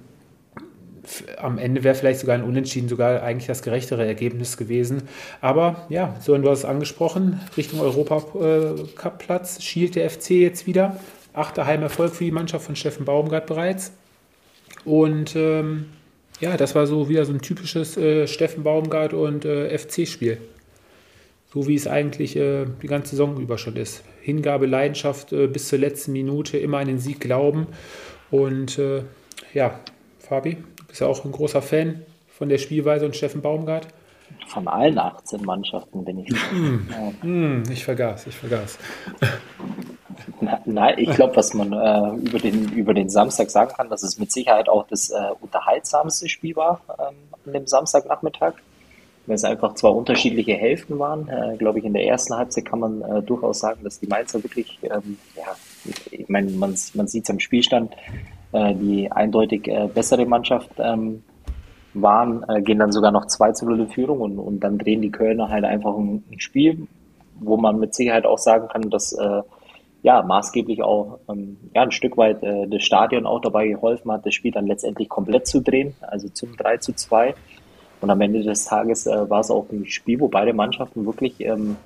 am Ende wäre vielleicht sogar ein Unentschieden sogar eigentlich das gerechtere Ergebnis gewesen. Aber ja, so du hast es angesprochen, Richtung Europacup-Platz schielt der FC jetzt wieder. Achter Heimerfolg für die Mannschaft von Steffen Baumgart bereits. Und ähm, ja, das war so wieder so ein typisches äh, Steffen Baumgart und äh, FC-Spiel. So wie es eigentlich äh, die ganze Saison über schon ist. Hingabe, Leidenschaft äh, bis zur letzten Minute, immer an den Sieg glauben. Und äh, ja, Fabi? Bist ja auch ein großer Fan von der Spielweise und Steffen Baumgart. Von allen 18 Mannschaften bin ich. Mm, mm, ich vergaß, ich vergaß. Nein, ich glaube, was man äh, über, den, über den Samstag sagen kann, dass es mit Sicherheit auch das äh, unterhaltsamste Spiel war ähm, an dem Samstagnachmittag. Weil es einfach zwei unterschiedliche Hälften waren. Äh, glaube ich, in der ersten Halbzeit kann man äh, durchaus sagen, dass die Mainzer wirklich, ähm, ja, ich, ich meine, man, man sieht es am Spielstand, äh, die eindeutig äh, bessere Mannschaft ähm, waren, äh, gehen dann sogar noch 2 zu 0 in Führung und, und dann drehen die Kölner halt einfach ein, ein Spiel, wo man mit Sicherheit auch sagen kann, dass äh, ja maßgeblich auch ähm, ja, ein Stück weit äh, das Stadion auch dabei geholfen hat, das Spiel dann letztendlich komplett zu drehen, also zum 3 zu 2. Und am Ende des Tages äh, war es auch ein Spiel, wo beide Mannschaften wirklich ähm,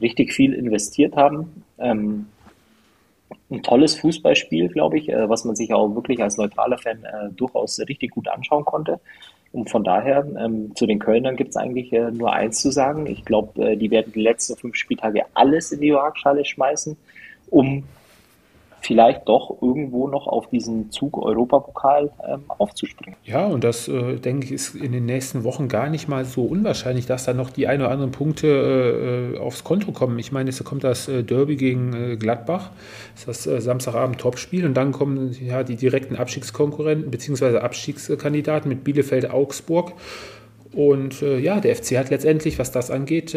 richtig viel investiert haben. Ähm, ein tolles Fußballspiel, glaube ich, äh, was man sich auch wirklich als neutraler Fan äh, durchaus richtig gut anschauen konnte. Und von daher, ähm, zu den Kölnern gibt es eigentlich äh, nur eins zu sagen. Ich glaube, äh, die werden die letzten fünf Spieltage alles in die Waagschale schmeißen, um vielleicht doch irgendwo noch auf diesen Zug Europapokal ähm, aufzuspringen. Ja, und das, äh, denke ich, ist in den nächsten Wochen gar nicht mal so unwahrscheinlich, dass da noch die ein oder anderen Punkte äh, aufs Konto kommen. Ich meine, es kommt das äh, Derby gegen äh, Gladbach, das ist das äh, Samstagabend Topspiel und dann kommen ja die direkten Abstiegskonkurrenten bzw. Abstiegskandidaten mit Bielefeld, Augsburg. Und äh, ja, der FC hat letztendlich, was das angeht,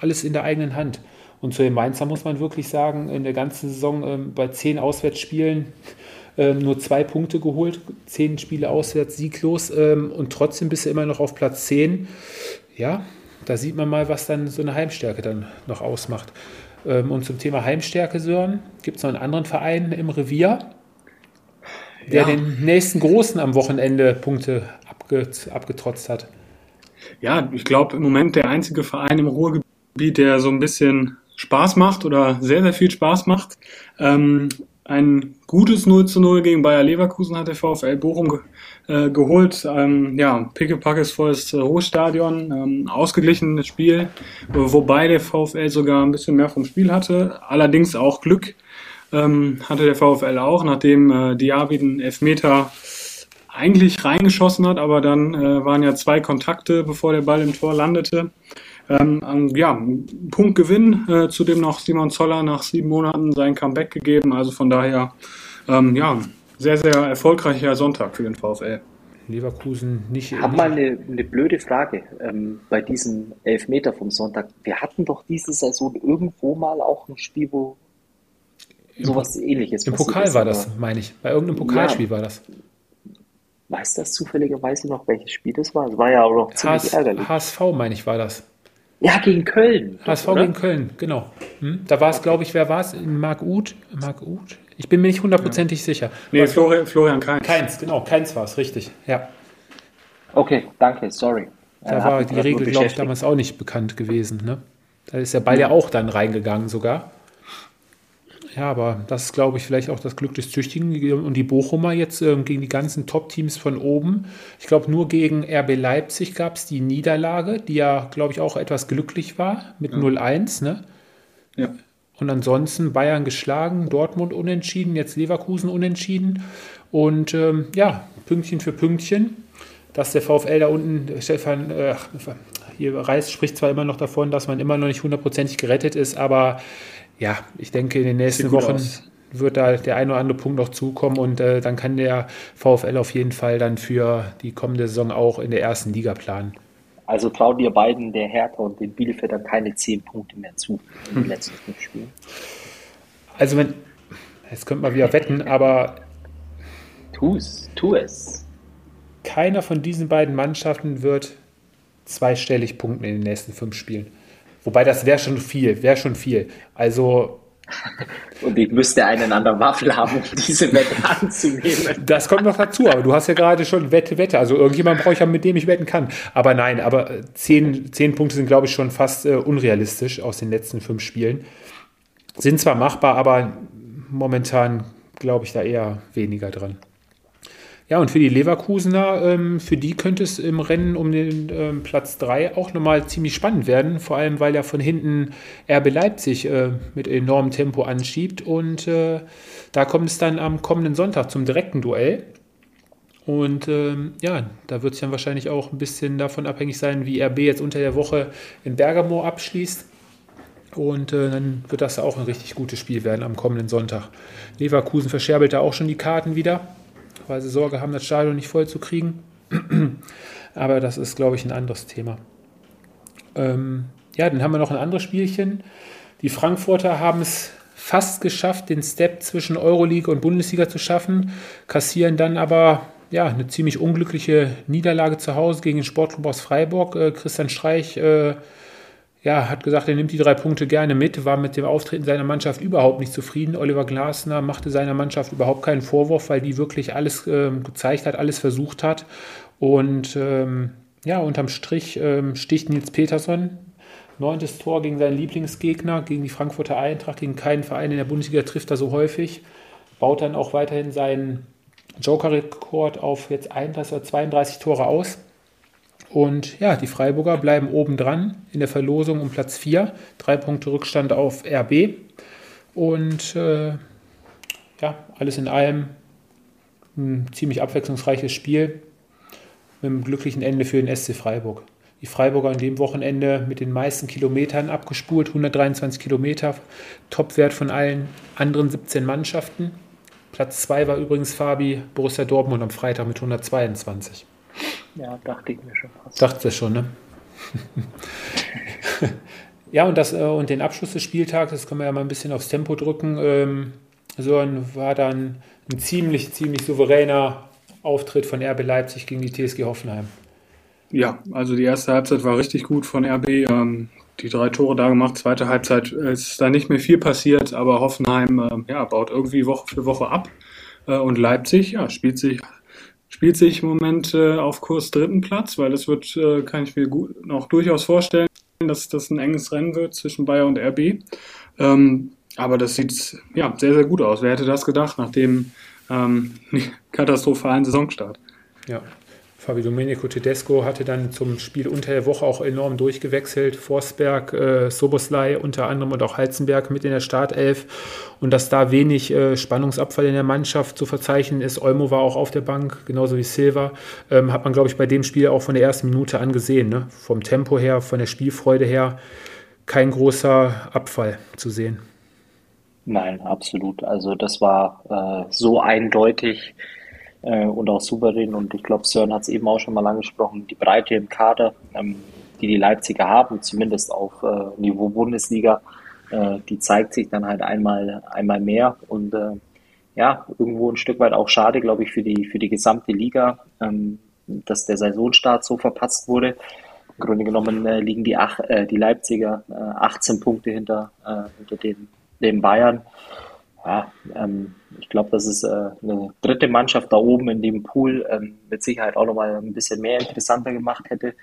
alles in der eigenen Hand. Und zu den Mainzer muss man wirklich sagen, in der ganzen Saison ähm, bei zehn Auswärtsspielen ähm, nur zwei Punkte geholt, zehn Spiele auswärts sieglos ähm, und trotzdem bist du immer noch auf Platz 10. Ja, da sieht man mal, was dann so eine Heimstärke dann noch ausmacht. Und zum Thema Heimstärke, Sören, gibt es noch einen anderen Verein im Revier, der ja. den nächsten Großen am Wochenende Punkte abgetrotzt hat. Ja, ich glaube im Moment der einzige Verein im Ruhrgebiet, der so ein bisschen Spaß macht oder sehr, sehr viel Spaß macht. Ähm, ein gutes 0 zu 0 gegen Bayer Leverkusen hat der VfL Bochum ge äh, geholt. Ähm, ja, pickepackes volles äh, Hochstadion, ähm, ausgeglichenes Spiel, wobei der VfL sogar ein bisschen mehr vom Spiel hatte. Allerdings auch Glück ähm, hatte der VfL auch, nachdem äh, Diaby den Elfmeter eigentlich reingeschossen hat, aber dann äh, waren ja zwei Kontakte, bevor der Ball im Tor landete. Ähm, ja, Punktgewinn, äh, zudem noch Simon Zoller nach sieben Monaten sein Comeback gegeben. Also von daher, ähm, ja, sehr, sehr erfolgreicher Sonntag für den VfL. Leverkusen nicht. Ich habe mal eine, eine, blöde Frage ähm, bei diesem Elfmeter vom Sonntag. Wir hatten doch diese Saison irgendwo mal auch ein Spiel, wo sowas Im, ähnliches Im Pokal ist, war das, meine ich. Bei irgendeinem Pokalspiel ja, war das. Weiß das zufälligerweise noch, welches Spiel das war? Das war ja auch noch ziemlich HS, ärgerlich. HSV, meine ich, war das. Ja, gegen Köln. HSV oder? gegen Köln, genau. Hm? Da war es, glaube ich, wer war es? Marc Uth? Marc Uth? Ich bin mir nicht hundertprozentig ja. sicher. Nee, Florian, Florian Keins. Keins, genau. Keins war es, richtig. Ja. Okay, danke, sorry. Da äh, war die Regel, glaube ich, damals auch nicht bekannt gewesen. Ne? Da ist der Ball ja. ja auch dann reingegangen sogar. Ja, aber das ist, glaube ich, vielleicht auch das Glück des Züchtigen. Und die Bochumer jetzt ähm, gegen die ganzen Top-Teams von oben. Ich glaube, nur gegen RB Leipzig gab es die Niederlage, die ja, glaube ich, auch etwas glücklich war mit ja. 0-1. Ne? Ja. Und ansonsten Bayern geschlagen, Dortmund unentschieden, jetzt Leverkusen unentschieden. Und ähm, ja, Pünktchen für Pünktchen, dass der VfL da unten, Stefan, äh, hier Reis spricht zwar immer noch davon, dass man immer noch nicht hundertprozentig gerettet ist, aber ja, ich denke, in den nächsten Wochen aus. wird da der ein oder andere Punkt noch zukommen und äh, dann kann der VfL auf jeden Fall dann für die kommende Saison auch in der ersten Liga planen. Also trauen dir beiden, der Hertha und den Bielefelder, keine zehn Punkte mehr zu in den hm. letzten fünf Spielen. Also wenn, jetzt könnte man wieder wetten, aber tu es, tu es. Keiner von diesen beiden Mannschaften wird zweistellig punkten in den nächsten fünf Spielen. Wobei das wäre schon viel, wäre schon viel. Also. Und ich müsste einen an der Waffel haben, um diese Wette anzunehmen. Das kommt noch dazu, aber du hast ja gerade schon Wette, Wette. Also irgendjemand brauche ich ja, mit dem ich wetten kann. Aber nein, aber zehn, zehn Punkte sind, glaube ich, schon fast äh, unrealistisch aus den letzten fünf Spielen. Sind zwar machbar, aber momentan glaube ich da eher weniger dran. Ja, und für die Leverkusener, ähm, für die könnte es im Rennen um den ähm, Platz 3 auch nochmal ziemlich spannend werden, vor allem weil ja von hinten RB Leipzig äh, mit enormem Tempo anschiebt und äh, da kommt es dann am kommenden Sonntag zum direkten Duell. Und ähm, ja, da wird es dann wahrscheinlich auch ein bisschen davon abhängig sein, wie RB jetzt unter der Woche in Bergamo abschließt. Und äh, dann wird das auch ein richtig gutes Spiel werden am kommenden Sonntag. Leverkusen verscherbelt da auch schon die Karten wieder weil sie Sorge haben, das Stadion nicht voll zu kriegen. Aber das ist, glaube ich, ein anderes Thema. Ähm, ja, dann haben wir noch ein anderes Spielchen. Die Frankfurter haben es fast geschafft, den Step zwischen Euroleague und Bundesliga zu schaffen, kassieren dann aber ja, eine ziemlich unglückliche Niederlage zu Hause gegen den Sportclub aus Freiburg. Äh, Christian Streich äh, ja, hat gesagt, er nimmt die drei Punkte gerne mit, war mit dem Auftreten seiner Mannschaft überhaupt nicht zufrieden. Oliver Glasner machte seiner Mannschaft überhaupt keinen Vorwurf, weil die wirklich alles ähm, gezeigt hat, alles versucht hat. Und ähm, ja, unterm Strich ähm, sticht Nils Peterson Neuntes Tor gegen seinen Lieblingsgegner, gegen die Frankfurter Eintracht, gegen keinen Verein in der Bundesliga trifft er so häufig. Baut dann auch weiterhin seinen Joker-Rekord auf jetzt 31 oder 32 Tore aus. Und ja, die Freiburger bleiben oben dran in der Verlosung um Platz 4. Drei Punkte Rückstand auf RB. Und äh, ja, alles in allem ein ziemlich abwechslungsreiches Spiel mit einem glücklichen Ende für den SC Freiburg. Die Freiburger an dem Wochenende mit den meisten Kilometern abgespult, 123 Kilometer, Topwert von allen anderen 17 Mannschaften. Platz 2 war übrigens Fabi Borussia Dortmund am Freitag mit 122. Ja, dachte ich mir schon fast. Dachte es schon, ne? ja, und, das, äh, und den Abschluss des Spieltags, das können wir ja mal ein bisschen aufs Tempo drücken. Ähm, so war dann ein ziemlich, ziemlich souveräner Auftritt von RB Leipzig gegen die TSG Hoffenheim. Ja, also die erste Halbzeit war richtig gut von RB. Ähm, die drei Tore da gemacht. Zweite Halbzeit ist da nicht mehr viel passiert, aber Hoffenheim äh, ja, baut irgendwie Woche für Woche ab. Äh, und Leipzig ja, spielt sich spielt sich im Moment äh, auf Kurs dritten Platz, weil es wird, äh, kann ich mir gut, noch durchaus vorstellen, dass das ein enges Rennen wird zwischen Bayer und RB. Ähm, aber das sieht ja sehr, sehr gut aus. Wer hätte das gedacht nach dem ähm, katastrophalen Saisonstart? Ja, Fabio Domenico Tedesco hatte dann zum Spiel unter der Woche auch enorm durchgewechselt. Forsberg, äh, Soboslai unter anderem und auch Heizenberg mit in der Startelf. Und dass da wenig äh, Spannungsabfall in der Mannschaft zu verzeichnen ist. Olmo war auch auf der Bank, genauso wie Silva. Ähm, hat man, glaube ich, bei dem Spiel auch von der ersten Minute angesehen. Ne? Vom Tempo her, von der Spielfreude her, kein großer Abfall zu sehen. Nein, absolut. Also das war äh, so eindeutig äh, und auch souverän. Und ich glaube, Sören hat es eben auch schon mal angesprochen, die Breite im Kader, ähm, die die Leipziger haben, zumindest auf äh, Niveau Bundesliga, äh, die zeigt sich dann halt einmal, einmal mehr. Und äh, ja, irgendwo ein Stück weit auch schade, glaube ich, für die, für die gesamte Liga, ähm, dass der Saisonstart so verpasst wurde. Im Grunde genommen äh, liegen die, ach, äh, die Leipziger äh, 18 Punkte hinter, äh, hinter den, den Bayern. Ja, ähm, ich glaube, dass es äh, eine dritte Mannschaft da oben in dem Pool ähm, mit Sicherheit auch nochmal ein bisschen mehr interessanter gemacht hätte.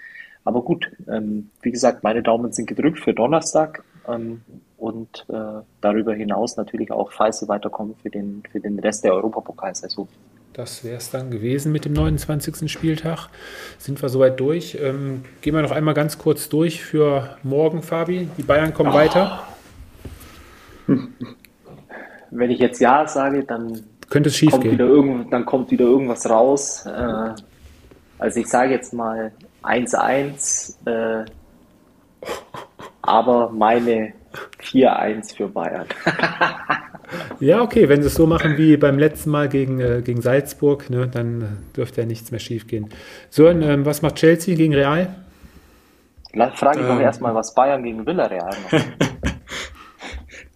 Aber gut, ähm, wie gesagt, meine Daumen sind gedrückt für Donnerstag ähm, und äh, darüber hinaus natürlich auch, falls sie weiterkommen, für den, für den Rest der Europapokalsaison. Das wäre es dann gewesen mit dem 29. Spieltag. Sind wir soweit durch. Ähm, gehen wir noch einmal ganz kurz durch für morgen, Fabi. Die Bayern kommen oh. weiter. wenn ich jetzt Ja sage, dann könnte es schief kommt gehen. Wieder irgend, dann kommt wieder irgendwas raus. Äh, also ich sage jetzt mal 1-1, äh, aber meine 4-1 für Bayern. ja, okay, wenn sie es so machen wie beim letzten Mal gegen, äh, gegen Salzburg, ne, dann dürfte ja nichts mehr schief gehen. So, ähm, was macht Chelsea gegen Real? Frage ich ähm, doch erstmal, was Bayern gegen Villarreal macht.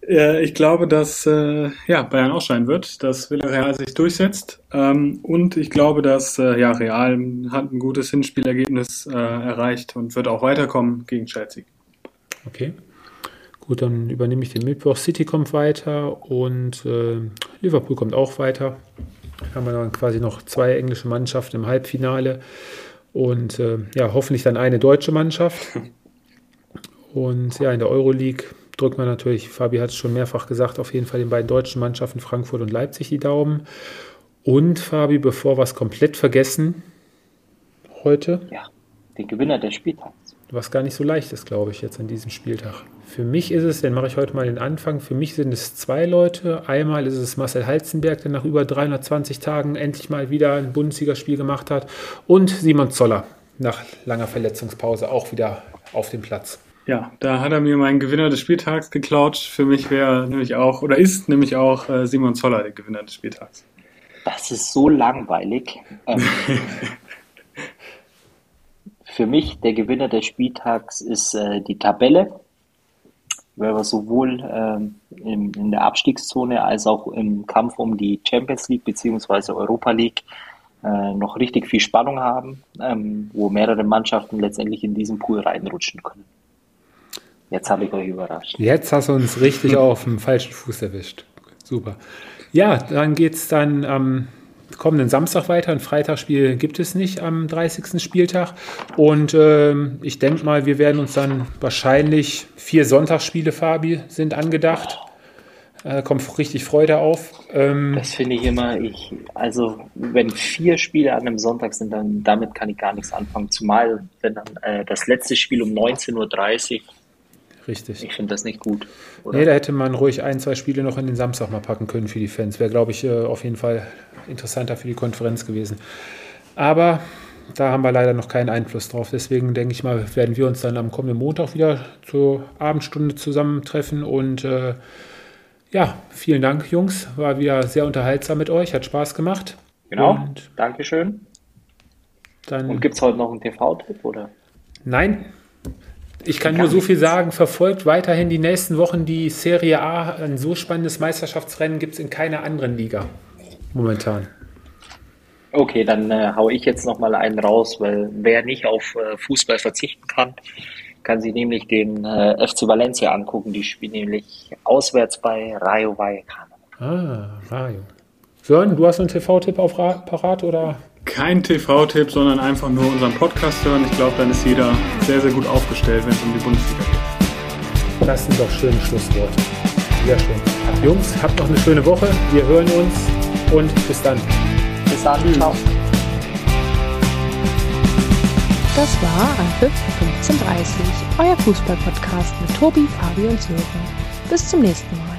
ich glaube, dass äh, ja, Bayern ausscheiden wird, dass Villarreal sich durchsetzt. Ähm, und ich glaube, dass äh, ja, Real hat ein gutes Hinspielergebnis äh, erreicht und wird auch weiterkommen gegen Chelsea. Okay. Gut, dann übernehme ich den Mittwoch. City kommt weiter und äh, Liverpool kommt auch weiter. Haben wir dann quasi noch zwei englische Mannschaften im Halbfinale und äh, ja, hoffentlich dann eine deutsche Mannschaft. Und ja, in der Euroleague drückt man natürlich, Fabi hat es schon mehrfach gesagt, auf jeden Fall den beiden deutschen Mannschaften Frankfurt und Leipzig die Daumen. Und Fabi, bevor wir es komplett vergessen, heute. Ja, den Gewinner des Spieltags. Was gar nicht so leicht ist, glaube ich, jetzt an diesem Spieltag. Für mich ist es, dann mache ich heute mal den Anfang, für mich sind es zwei Leute. Einmal ist es Marcel Halzenberg, der nach über 320 Tagen endlich mal wieder ein Bundesligaspiel gemacht hat. Und Simon Zoller, nach langer Verletzungspause auch wieder auf dem Platz. Ja, da hat er mir meinen Gewinner des Spieltags geklaut. Für mich wäre nämlich auch, oder ist nämlich auch äh, Simon Zoller der Gewinner des Spieltags. Das ist so langweilig. Ähm, für mich der Gewinner des Spieltags ist äh, die Tabelle, weil wir sowohl ähm, in, in, der Abstiegszone als auch im Kampf um die Champions League bzw. Europa League äh, noch richtig viel Spannung haben, ähm, wo mehrere Mannschaften letztendlich in diesen Pool reinrutschen können. Jetzt habe ich euch überrascht. Jetzt hast du uns richtig auf dem falschen Fuß erwischt. Super. Ja, dann geht es dann am kommenden Samstag weiter. Ein Freitagsspiel gibt es nicht am 30. Spieltag. Und ähm, ich denke mal, wir werden uns dann wahrscheinlich vier Sonntagsspiele, Fabi, sind angedacht. Da kommt richtig Freude auf. Ähm, das finde ich immer, ich, also wenn vier Spiele an einem Sonntag sind, dann damit kann ich gar nichts anfangen. Zumal, wenn dann äh, das letzte Spiel um 19.30 Uhr Richtig. Ich finde das nicht gut. Oder? Nee, da hätte man ruhig ein, zwei Spiele noch in den Samstag mal packen können für die Fans. Wäre, glaube ich, äh, auf jeden Fall interessanter für die Konferenz gewesen. Aber da haben wir leider noch keinen Einfluss drauf. Deswegen denke ich mal, werden wir uns dann am kommenden Montag wieder zur Abendstunde zusammentreffen. Und äh, ja, vielen Dank, Jungs. War wieder sehr unterhaltsam mit euch. Hat Spaß gemacht. Genau. Und Dankeschön. Dann Und gibt es heute noch einen TV-Tipp, oder? Nein, ich kann nur so viel sagen, verfolgt weiterhin die nächsten Wochen die Serie A. Ein so spannendes Meisterschaftsrennen gibt es in keiner anderen Liga momentan. Okay, dann äh, haue ich jetzt nochmal einen raus, weil wer nicht auf äh, Fußball verzichten kann, kann sich nämlich den äh, FC Valencia angucken. Die spielen nämlich auswärts bei Rayo Vallecano. Ah, Rayo. Sören, du hast einen TV-Tipp auf parat oder? Kein TV-Tipp, sondern einfach nur unseren Podcast hören. Ich glaube, dann ist jeder sehr, sehr gut aufgestellt, wenn es um die Bundesliga geht. Das sind doch schöne Schlussworte. Sehr schön. Jungs, habt noch eine schöne Woche. Wir hören uns und bis dann. Bis dann. Tschüss. Ciao. Das war Anpfiff 1530, euer Fußball-Podcast mit Tobi, Fabi und Sören. Bis zum nächsten Mal.